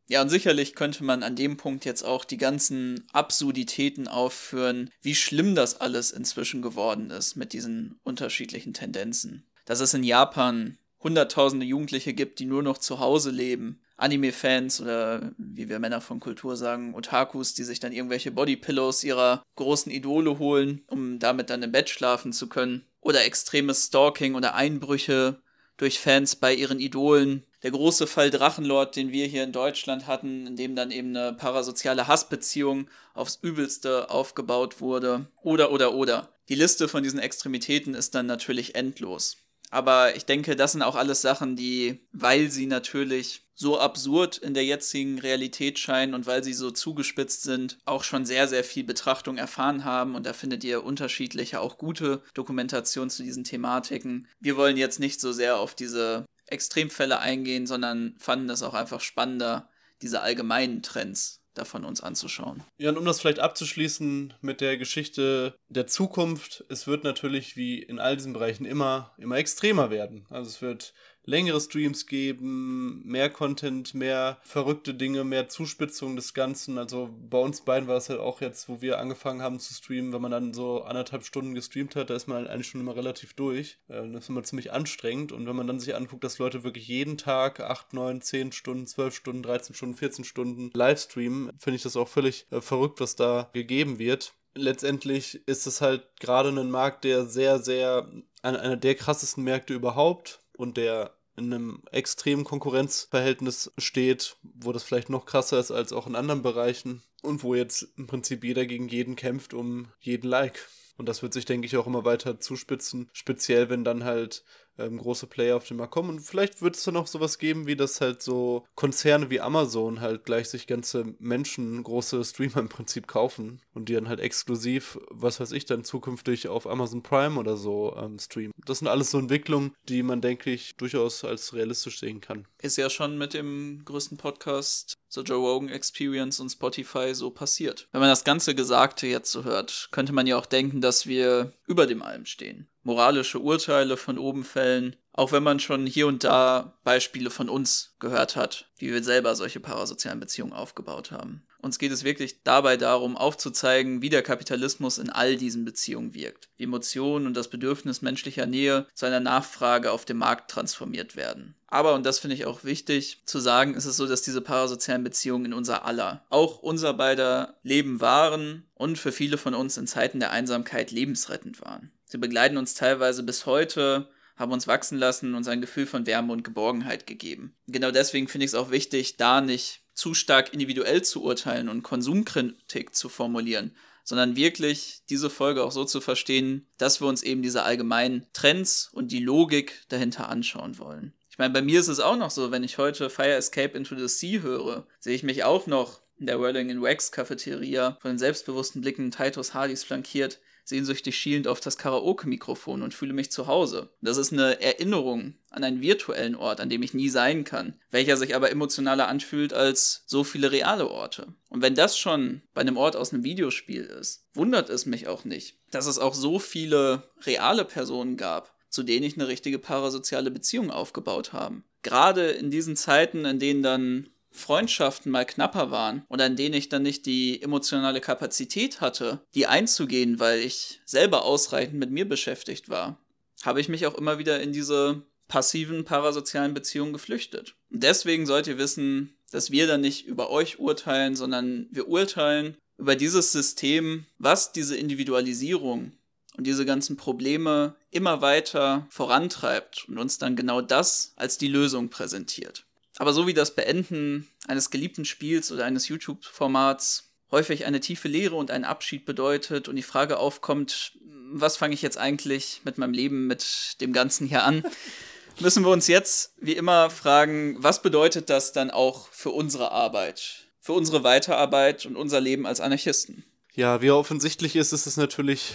Ja, und sicherlich könnte man an dem Punkt jetzt auch die ganzen Absurditäten aufführen, wie schlimm das alles inzwischen geworden ist mit diesen unterschiedlichen Tendenzen. Dass es in Japan hunderttausende Jugendliche gibt, die nur noch zu Hause leben, Anime-Fans oder wie wir Männer von Kultur sagen, Otakus, die sich dann irgendwelche Bodypillows ihrer großen Idole holen, um damit dann im Bett schlafen zu können. Oder extremes Stalking oder Einbrüche durch Fans bei ihren Idolen. Der große Fall Drachenlord, den wir hier in Deutschland hatten, in dem dann eben eine parasoziale Hassbeziehung aufs Übelste aufgebaut wurde. Oder, oder, oder. Die Liste von diesen Extremitäten ist dann natürlich endlos. Aber ich denke, das sind auch alles Sachen, die, weil sie natürlich so absurd in der jetzigen Realität scheinen und weil sie so zugespitzt sind, auch schon sehr, sehr viel Betrachtung erfahren haben. Und da findet ihr unterschiedliche, auch gute Dokumentation zu diesen Thematiken. Wir wollen jetzt nicht so sehr auf diese Extremfälle eingehen, sondern fanden es auch einfach spannender, diese allgemeinen Trends davon uns anzuschauen. Ja, und um das vielleicht abzuschließen mit der Geschichte der Zukunft, es wird natürlich wie in all diesen Bereichen immer, immer extremer werden. Also es wird längere Streams geben, mehr Content, mehr verrückte Dinge, mehr Zuspitzung des Ganzen. Also bei uns beiden war es halt auch jetzt, wo wir angefangen haben zu streamen, wenn man dann so anderthalb Stunden gestreamt hat, da ist man halt eigentlich schon immer relativ durch. Äh, das ist immer ziemlich anstrengend. Und wenn man dann sich anguckt, dass Leute wirklich jeden Tag 8, 9, 10 Stunden, 12 Stunden, 13 Stunden, 14 Stunden live streamen, finde ich das auch völlig äh, verrückt, was da gegeben wird letztendlich ist es halt gerade ein Markt, der sehr, sehr, einer der krassesten Märkte überhaupt und der in einem extremen Konkurrenzverhältnis steht, wo das vielleicht noch krasser ist als auch in anderen Bereichen und wo jetzt im Prinzip jeder gegen jeden kämpft um jeden Like. Und das wird sich, denke ich, auch immer weiter zuspitzen, speziell wenn dann halt ähm, große Player auf den Markt kommen. Und vielleicht wird es dann auch sowas geben, wie das halt so Konzerne wie Amazon halt gleich sich ganze Menschen, große Streamer im Prinzip kaufen und die dann halt exklusiv, was weiß ich, dann zukünftig auf Amazon Prime oder so ähm, streamen. Das sind alles so Entwicklungen, die man, denke ich, durchaus als realistisch sehen kann. Ist ja schon mit dem größten Podcast The Joe Rogan Experience und Spotify so passiert. Wenn man das ganze Gesagte jetzt so hört, könnte man ja auch denken, dass wir über dem allem stehen moralische Urteile von oben fällen, auch wenn man schon hier und da Beispiele von uns gehört hat, wie wir selber solche parasozialen Beziehungen aufgebaut haben. Uns geht es wirklich dabei darum, aufzuzeigen, wie der Kapitalismus in all diesen Beziehungen wirkt, wie Emotionen und das Bedürfnis menschlicher Nähe zu einer Nachfrage auf dem Markt transformiert werden. Aber, und das finde ich auch wichtig zu sagen, ist es so, dass diese parasozialen Beziehungen in unser aller, auch unser beider Leben waren und für viele von uns in Zeiten der Einsamkeit lebensrettend waren. Sie begleiten uns teilweise bis heute, haben uns wachsen lassen, uns ein Gefühl von Wärme und Geborgenheit gegeben. Genau deswegen finde ich es auch wichtig, da nicht zu stark individuell zu urteilen und Konsumkritik zu formulieren, sondern wirklich diese Folge auch so zu verstehen, dass wir uns eben diese allgemeinen Trends und die Logik dahinter anschauen wollen. Ich meine, bei mir ist es auch noch so, wenn ich heute Fire Escape into the Sea höre, sehe ich mich auch noch in der Whirling in Wax Cafeteria von den selbstbewussten Blicken Titus Hardys flankiert, sehnsüchtig schielend auf das Karaoke-Mikrofon und fühle mich zu Hause. Das ist eine Erinnerung an einen virtuellen Ort, an dem ich nie sein kann, welcher sich aber emotionaler anfühlt als so viele reale Orte. Und wenn das schon bei einem Ort aus einem Videospiel ist, wundert es mich auch nicht, dass es auch so viele reale Personen gab, zu denen ich eine richtige parasoziale Beziehung aufgebaut habe. Gerade in diesen Zeiten, in denen dann Freundschaften mal knapper waren und an denen ich dann nicht die emotionale Kapazität hatte, die einzugehen, weil ich selber ausreichend mit mir beschäftigt war, habe ich mich auch immer wieder in diese passiven parasozialen Beziehungen geflüchtet. Und deswegen sollt ihr wissen, dass wir dann nicht über euch urteilen, sondern wir urteilen über dieses System, was diese Individualisierung und diese ganzen Probleme immer weiter vorantreibt und uns dann genau das als die Lösung präsentiert. Aber so wie das Beenden eines geliebten Spiels oder eines YouTube-Formats häufig eine tiefe Lehre und ein Abschied bedeutet und die Frage aufkommt, was fange ich jetzt eigentlich mit meinem Leben, mit dem Ganzen hier an, *laughs* müssen wir uns jetzt wie immer fragen, was bedeutet das dann auch für unsere Arbeit, für unsere Weiterarbeit und unser Leben als Anarchisten? Ja, wie offensichtlich ist, ist es natürlich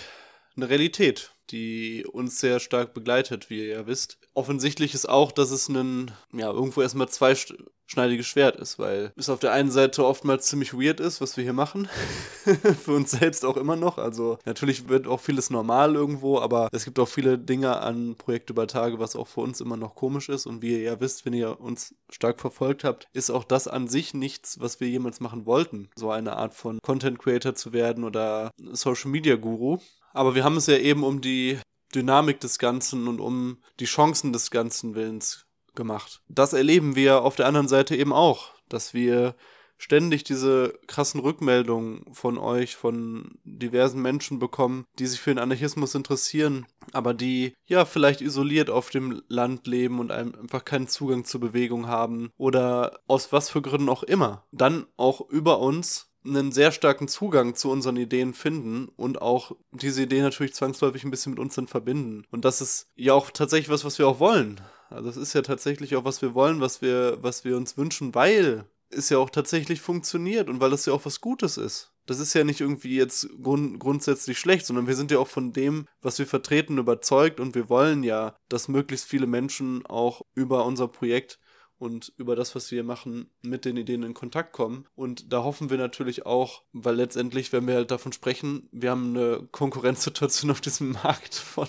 eine Realität die uns sehr stark begleitet, wie ihr ja wisst. Offensichtlich ist auch, dass es ein, ja, irgendwo erstmal zweischneidiges Schwert ist, weil es auf der einen Seite oftmals ziemlich weird ist, was wir hier machen. *laughs* Für uns selbst auch immer noch. Also natürlich wird auch vieles normal irgendwo, aber es gibt auch viele Dinge an Projekt über Tage, was auch für uns immer noch komisch ist. Und wie ihr ja wisst, wenn ihr uns stark verfolgt habt, ist auch das an sich nichts, was wir jemals machen wollten. So eine Art von Content Creator zu werden oder Social Media Guru. Aber wir haben es ja eben um die Dynamik des Ganzen und um die Chancen des ganzen Willens gemacht. Das erleben wir auf der anderen Seite eben auch, dass wir ständig diese krassen Rückmeldungen von euch, von diversen Menschen bekommen, die sich für den Anarchismus interessieren, aber die ja vielleicht isoliert auf dem Land leben und einfach keinen Zugang zur Bewegung haben oder aus was für Gründen auch immer. Dann auch über uns einen sehr starken Zugang zu unseren Ideen finden und auch diese Ideen natürlich zwangsläufig ein bisschen mit uns dann verbinden. Und das ist ja auch tatsächlich was, was wir auch wollen. Also es ist ja tatsächlich auch, was wir wollen, was wir, was wir uns wünschen, weil es ja auch tatsächlich funktioniert und weil das ja auch was Gutes ist. Das ist ja nicht irgendwie jetzt grund grundsätzlich schlecht, sondern wir sind ja auch von dem, was wir vertreten, überzeugt und wir wollen ja, dass möglichst viele Menschen auch über unser Projekt und über das, was wir machen, mit den Ideen in Kontakt kommen. Und da hoffen wir natürlich auch, weil letztendlich, wenn wir halt davon sprechen, wir haben eine Konkurrenzsituation *laughs* auf diesem Markt von,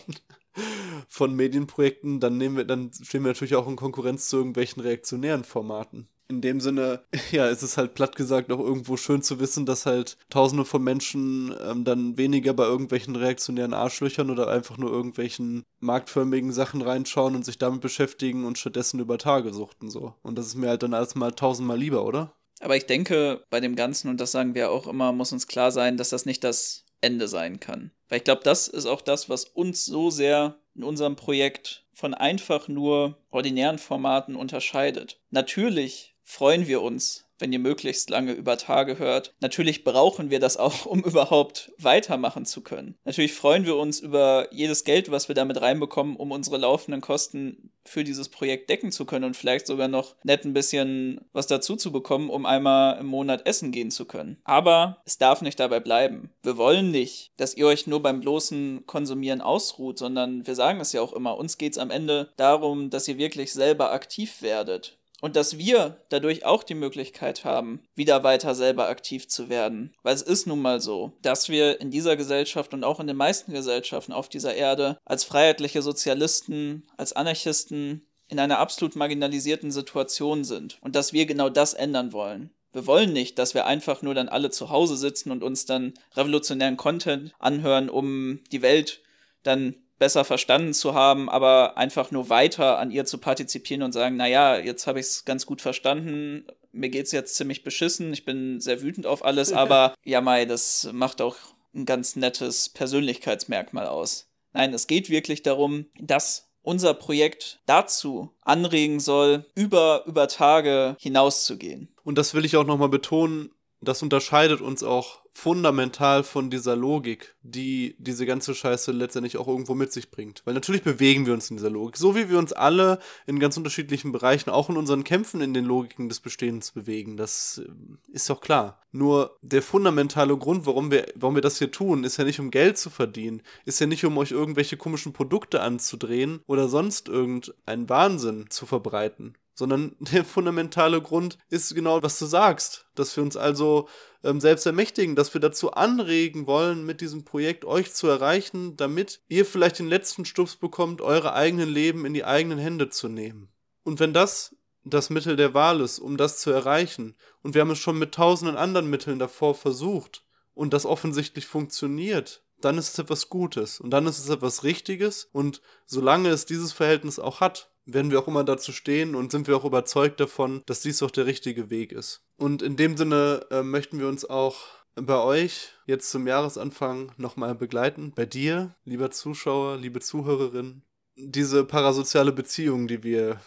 von Medienprojekten, dann nehmen wir, dann stehen wir natürlich auch in Konkurrenz zu irgendwelchen reaktionären Formaten in dem Sinne, *laughs* ja, ist es halt platt gesagt auch irgendwo schön zu wissen, dass halt Tausende von Menschen ähm, dann weniger bei irgendwelchen reaktionären Arschlöchern oder einfach nur irgendwelchen marktförmigen Sachen reinschauen und sich damit beschäftigen und stattdessen über Tage suchten so. Und das ist mir halt dann alles mal tausendmal lieber, oder? Aber ich denke, bei dem Ganzen, und das sagen wir auch immer, muss uns klar sein, dass das nicht das Ende sein kann. Weil ich glaube, das ist auch das, was uns so sehr in unserem Projekt von einfach nur ordinären Formaten unterscheidet. Natürlich freuen wir uns, wenn ihr möglichst lange über Tage hört. Natürlich brauchen wir das auch, um *laughs* überhaupt weitermachen zu können. Natürlich freuen wir uns über jedes Geld, was wir damit reinbekommen, um unsere laufenden Kosten für dieses Projekt decken zu können und vielleicht sogar noch nett ein bisschen was dazu zu bekommen, um einmal im Monat essen gehen zu können. Aber es darf nicht dabei bleiben. Wir wollen nicht, dass ihr euch nur beim bloßen Konsumieren ausruht, sondern wir sagen es ja auch immer, uns geht es am Ende darum, dass ihr wirklich selber aktiv werdet und dass wir dadurch auch die Möglichkeit haben, wieder weiter selber aktiv zu werden. Weil es ist nun mal so, dass wir in dieser Gesellschaft und auch in den meisten Gesellschaften auf dieser Erde als freiheitliche Sozialisten, als Anarchisten in einer absolut marginalisierten Situation sind und dass wir genau das ändern wollen. Wir wollen nicht, dass wir einfach nur dann alle zu Hause sitzen und uns dann revolutionären Content anhören, um die Welt dann besser verstanden zu haben, aber einfach nur weiter an ihr zu partizipieren und sagen, naja, jetzt habe ich es ganz gut verstanden, mir geht es jetzt ziemlich beschissen, ich bin sehr wütend auf alles, *laughs* aber ja, Mai, das macht auch ein ganz nettes Persönlichkeitsmerkmal aus. Nein, es geht wirklich darum, dass unser Projekt dazu anregen soll, über, über Tage hinauszugehen. Und das will ich auch nochmal betonen, das unterscheidet uns auch fundamental von dieser Logik, die diese ganze Scheiße letztendlich auch irgendwo mit sich bringt. Weil natürlich bewegen wir uns in dieser Logik, so wie wir uns alle in ganz unterschiedlichen Bereichen, auch in unseren Kämpfen in den Logiken des Bestehens bewegen. Das äh, ist doch klar. Nur der fundamentale Grund, warum wir, warum wir das hier tun, ist ja nicht um Geld zu verdienen, ist ja nicht um euch irgendwelche komischen Produkte anzudrehen oder sonst irgendeinen Wahnsinn zu verbreiten sondern *laughs* der fundamentale Grund ist genau, was du sagst, dass wir uns also ähm, selbst ermächtigen, dass wir dazu anregen wollen, mit diesem Projekt euch zu erreichen, damit ihr vielleicht den letzten Stups bekommt, eure eigenen Leben in die eigenen Hände zu nehmen. Und wenn das das Mittel der Wahl ist, um das zu erreichen, und wir haben es schon mit tausenden anderen Mitteln davor versucht, und das offensichtlich funktioniert, dann ist es etwas Gutes und dann ist es etwas Richtiges und solange es dieses Verhältnis auch hat, werden wir auch immer dazu stehen und sind wir auch überzeugt davon, dass dies auch der richtige Weg ist. Und in dem Sinne äh, möchten wir uns auch bei euch jetzt zum Jahresanfang nochmal begleiten. Bei dir, lieber Zuschauer, liebe Zuhörerin. Diese parasoziale Beziehung, die wir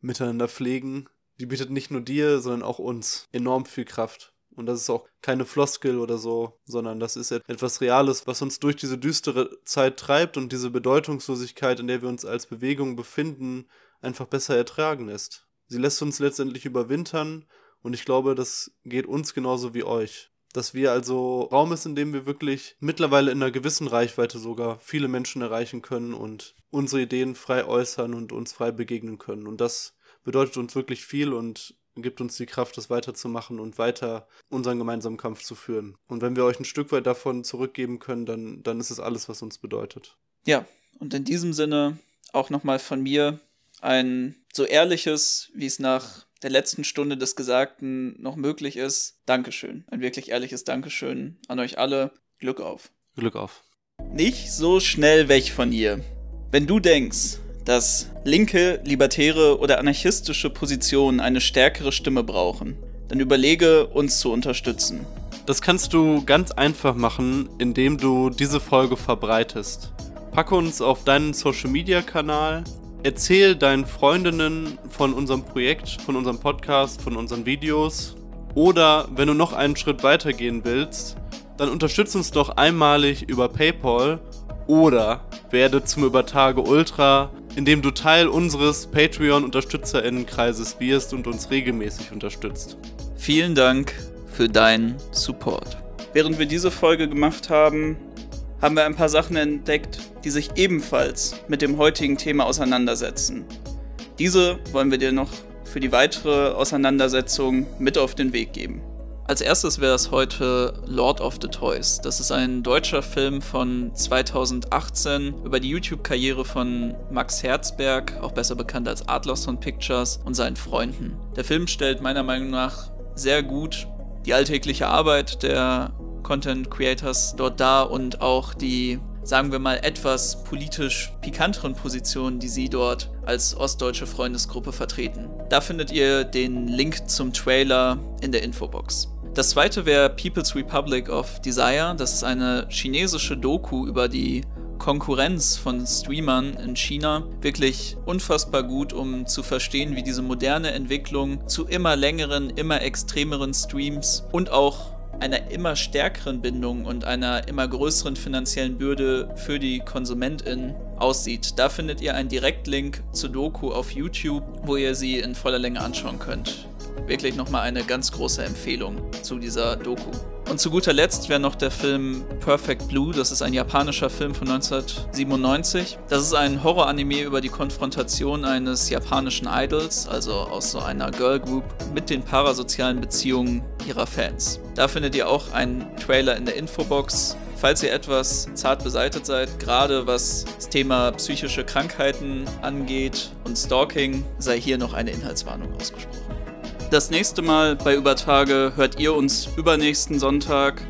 miteinander pflegen, die bietet nicht nur dir, sondern auch uns enorm viel Kraft. Und das ist auch keine Floskel oder so, sondern das ist etwas Reales, was uns durch diese düstere Zeit treibt und diese Bedeutungslosigkeit, in der wir uns als Bewegung befinden, einfach besser ertragen lässt. Sie lässt uns letztendlich überwintern und ich glaube, das geht uns genauso wie euch. Dass wir also Raum ist, in dem wir wirklich mittlerweile in einer gewissen Reichweite sogar viele Menschen erreichen können und unsere Ideen frei äußern und uns frei begegnen können. Und das bedeutet uns wirklich viel und gibt uns die Kraft, das weiterzumachen und weiter unseren gemeinsamen Kampf zu führen. Und wenn wir euch ein Stück weit davon zurückgeben können, dann, dann ist es alles, was uns bedeutet. Ja, und in diesem Sinne auch nochmal von mir ein so ehrliches, wie es nach der letzten Stunde des Gesagten noch möglich ist, Dankeschön. Ein wirklich ehrliches Dankeschön an euch alle. Glück auf. Glück auf. Nicht so schnell weg von hier. Wenn du denkst, dass linke, libertäre oder anarchistische Positionen eine stärkere Stimme brauchen, dann überlege, uns zu unterstützen. Das kannst du ganz einfach machen, indem du diese Folge verbreitest. Packe uns auf deinen Social-Media-Kanal Erzähl deinen Freundinnen von unserem Projekt, von unserem Podcast, von unseren Videos. Oder wenn du noch einen Schritt weiter gehen willst, dann unterstütze uns doch einmalig über PayPal oder werde zum Übertage Ultra, indem du Teil unseres Patreon-UnterstützerInnenkreises wirst und uns regelmäßig unterstützt. Vielen Dank für deinen Support. Während wir diese Folge gemacht haben, haben wir ein paar Sachen entdeckt, die sich ebenfalls mit dem heutigen Thema auseinandersetzen. Diese wollen wir dir noch für die weitere Auseinandersetzung mit auf den Weg geben. Als erstes wäre es heute Lord of the Toys. Das ist ein deutscher Film von 2018 über die YouTube-Karriere von Max Herzberg, auch besser bekannt als Adlerson Pictures, und seinen Freunden. Der Film stellt meiner Meinung nach sehr gut die alltägliche Arbeit der Content Creators dort da und auch die, sagen wir mal, etwas politisch pikanteren Positionen, die sie dort als ostdeutsche Freundesgruppe vertreten. Da findet ihr den Link zum Trailer in der Infobox. Das zweite wäre People's Republic of Desire. Das ist eine chinesische Doku über die Konkurrenz von Streamern in China wirklich unfassbar gut, um zu verstehen, wie diese moderne Entwicklung zu immer längeren, immer extremeren Streams und auch einer immer stärkeren Bindung und einer immer größeren finanziellen Bürde für die KonsumentInnen aussieht. Da findet ihr einen Direktlink zur Doku auf YouTube, wo ihr sie in voller Länge anschauen könnt. Wirklich nochmal eine ganz große Empfehlung zu dieser Doku. Und zu guter Letzt wäre noch der Film Perfect Blue. Das ist ein japanischer Film von 1997. Das ist ein Horror-Anime über die Konfrontation eines japanischen Idols, also aus so einer Girl Group, mit den parasozialen Beziehungen ihrer Fans. Da findet ihr auch einen Trailer in der Infobox. Falls ihr etwas zart beseitet seid, gerade was das Thema psychische Krankheiten angeht und Stalking, sei hier noch eine Inhaltswarnung ausgesprochen. Das nächste Mal bei Übertage hört ihr uns übernächsten Sonntag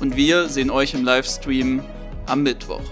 und wir sehen euch im Livestream am Mittwoch.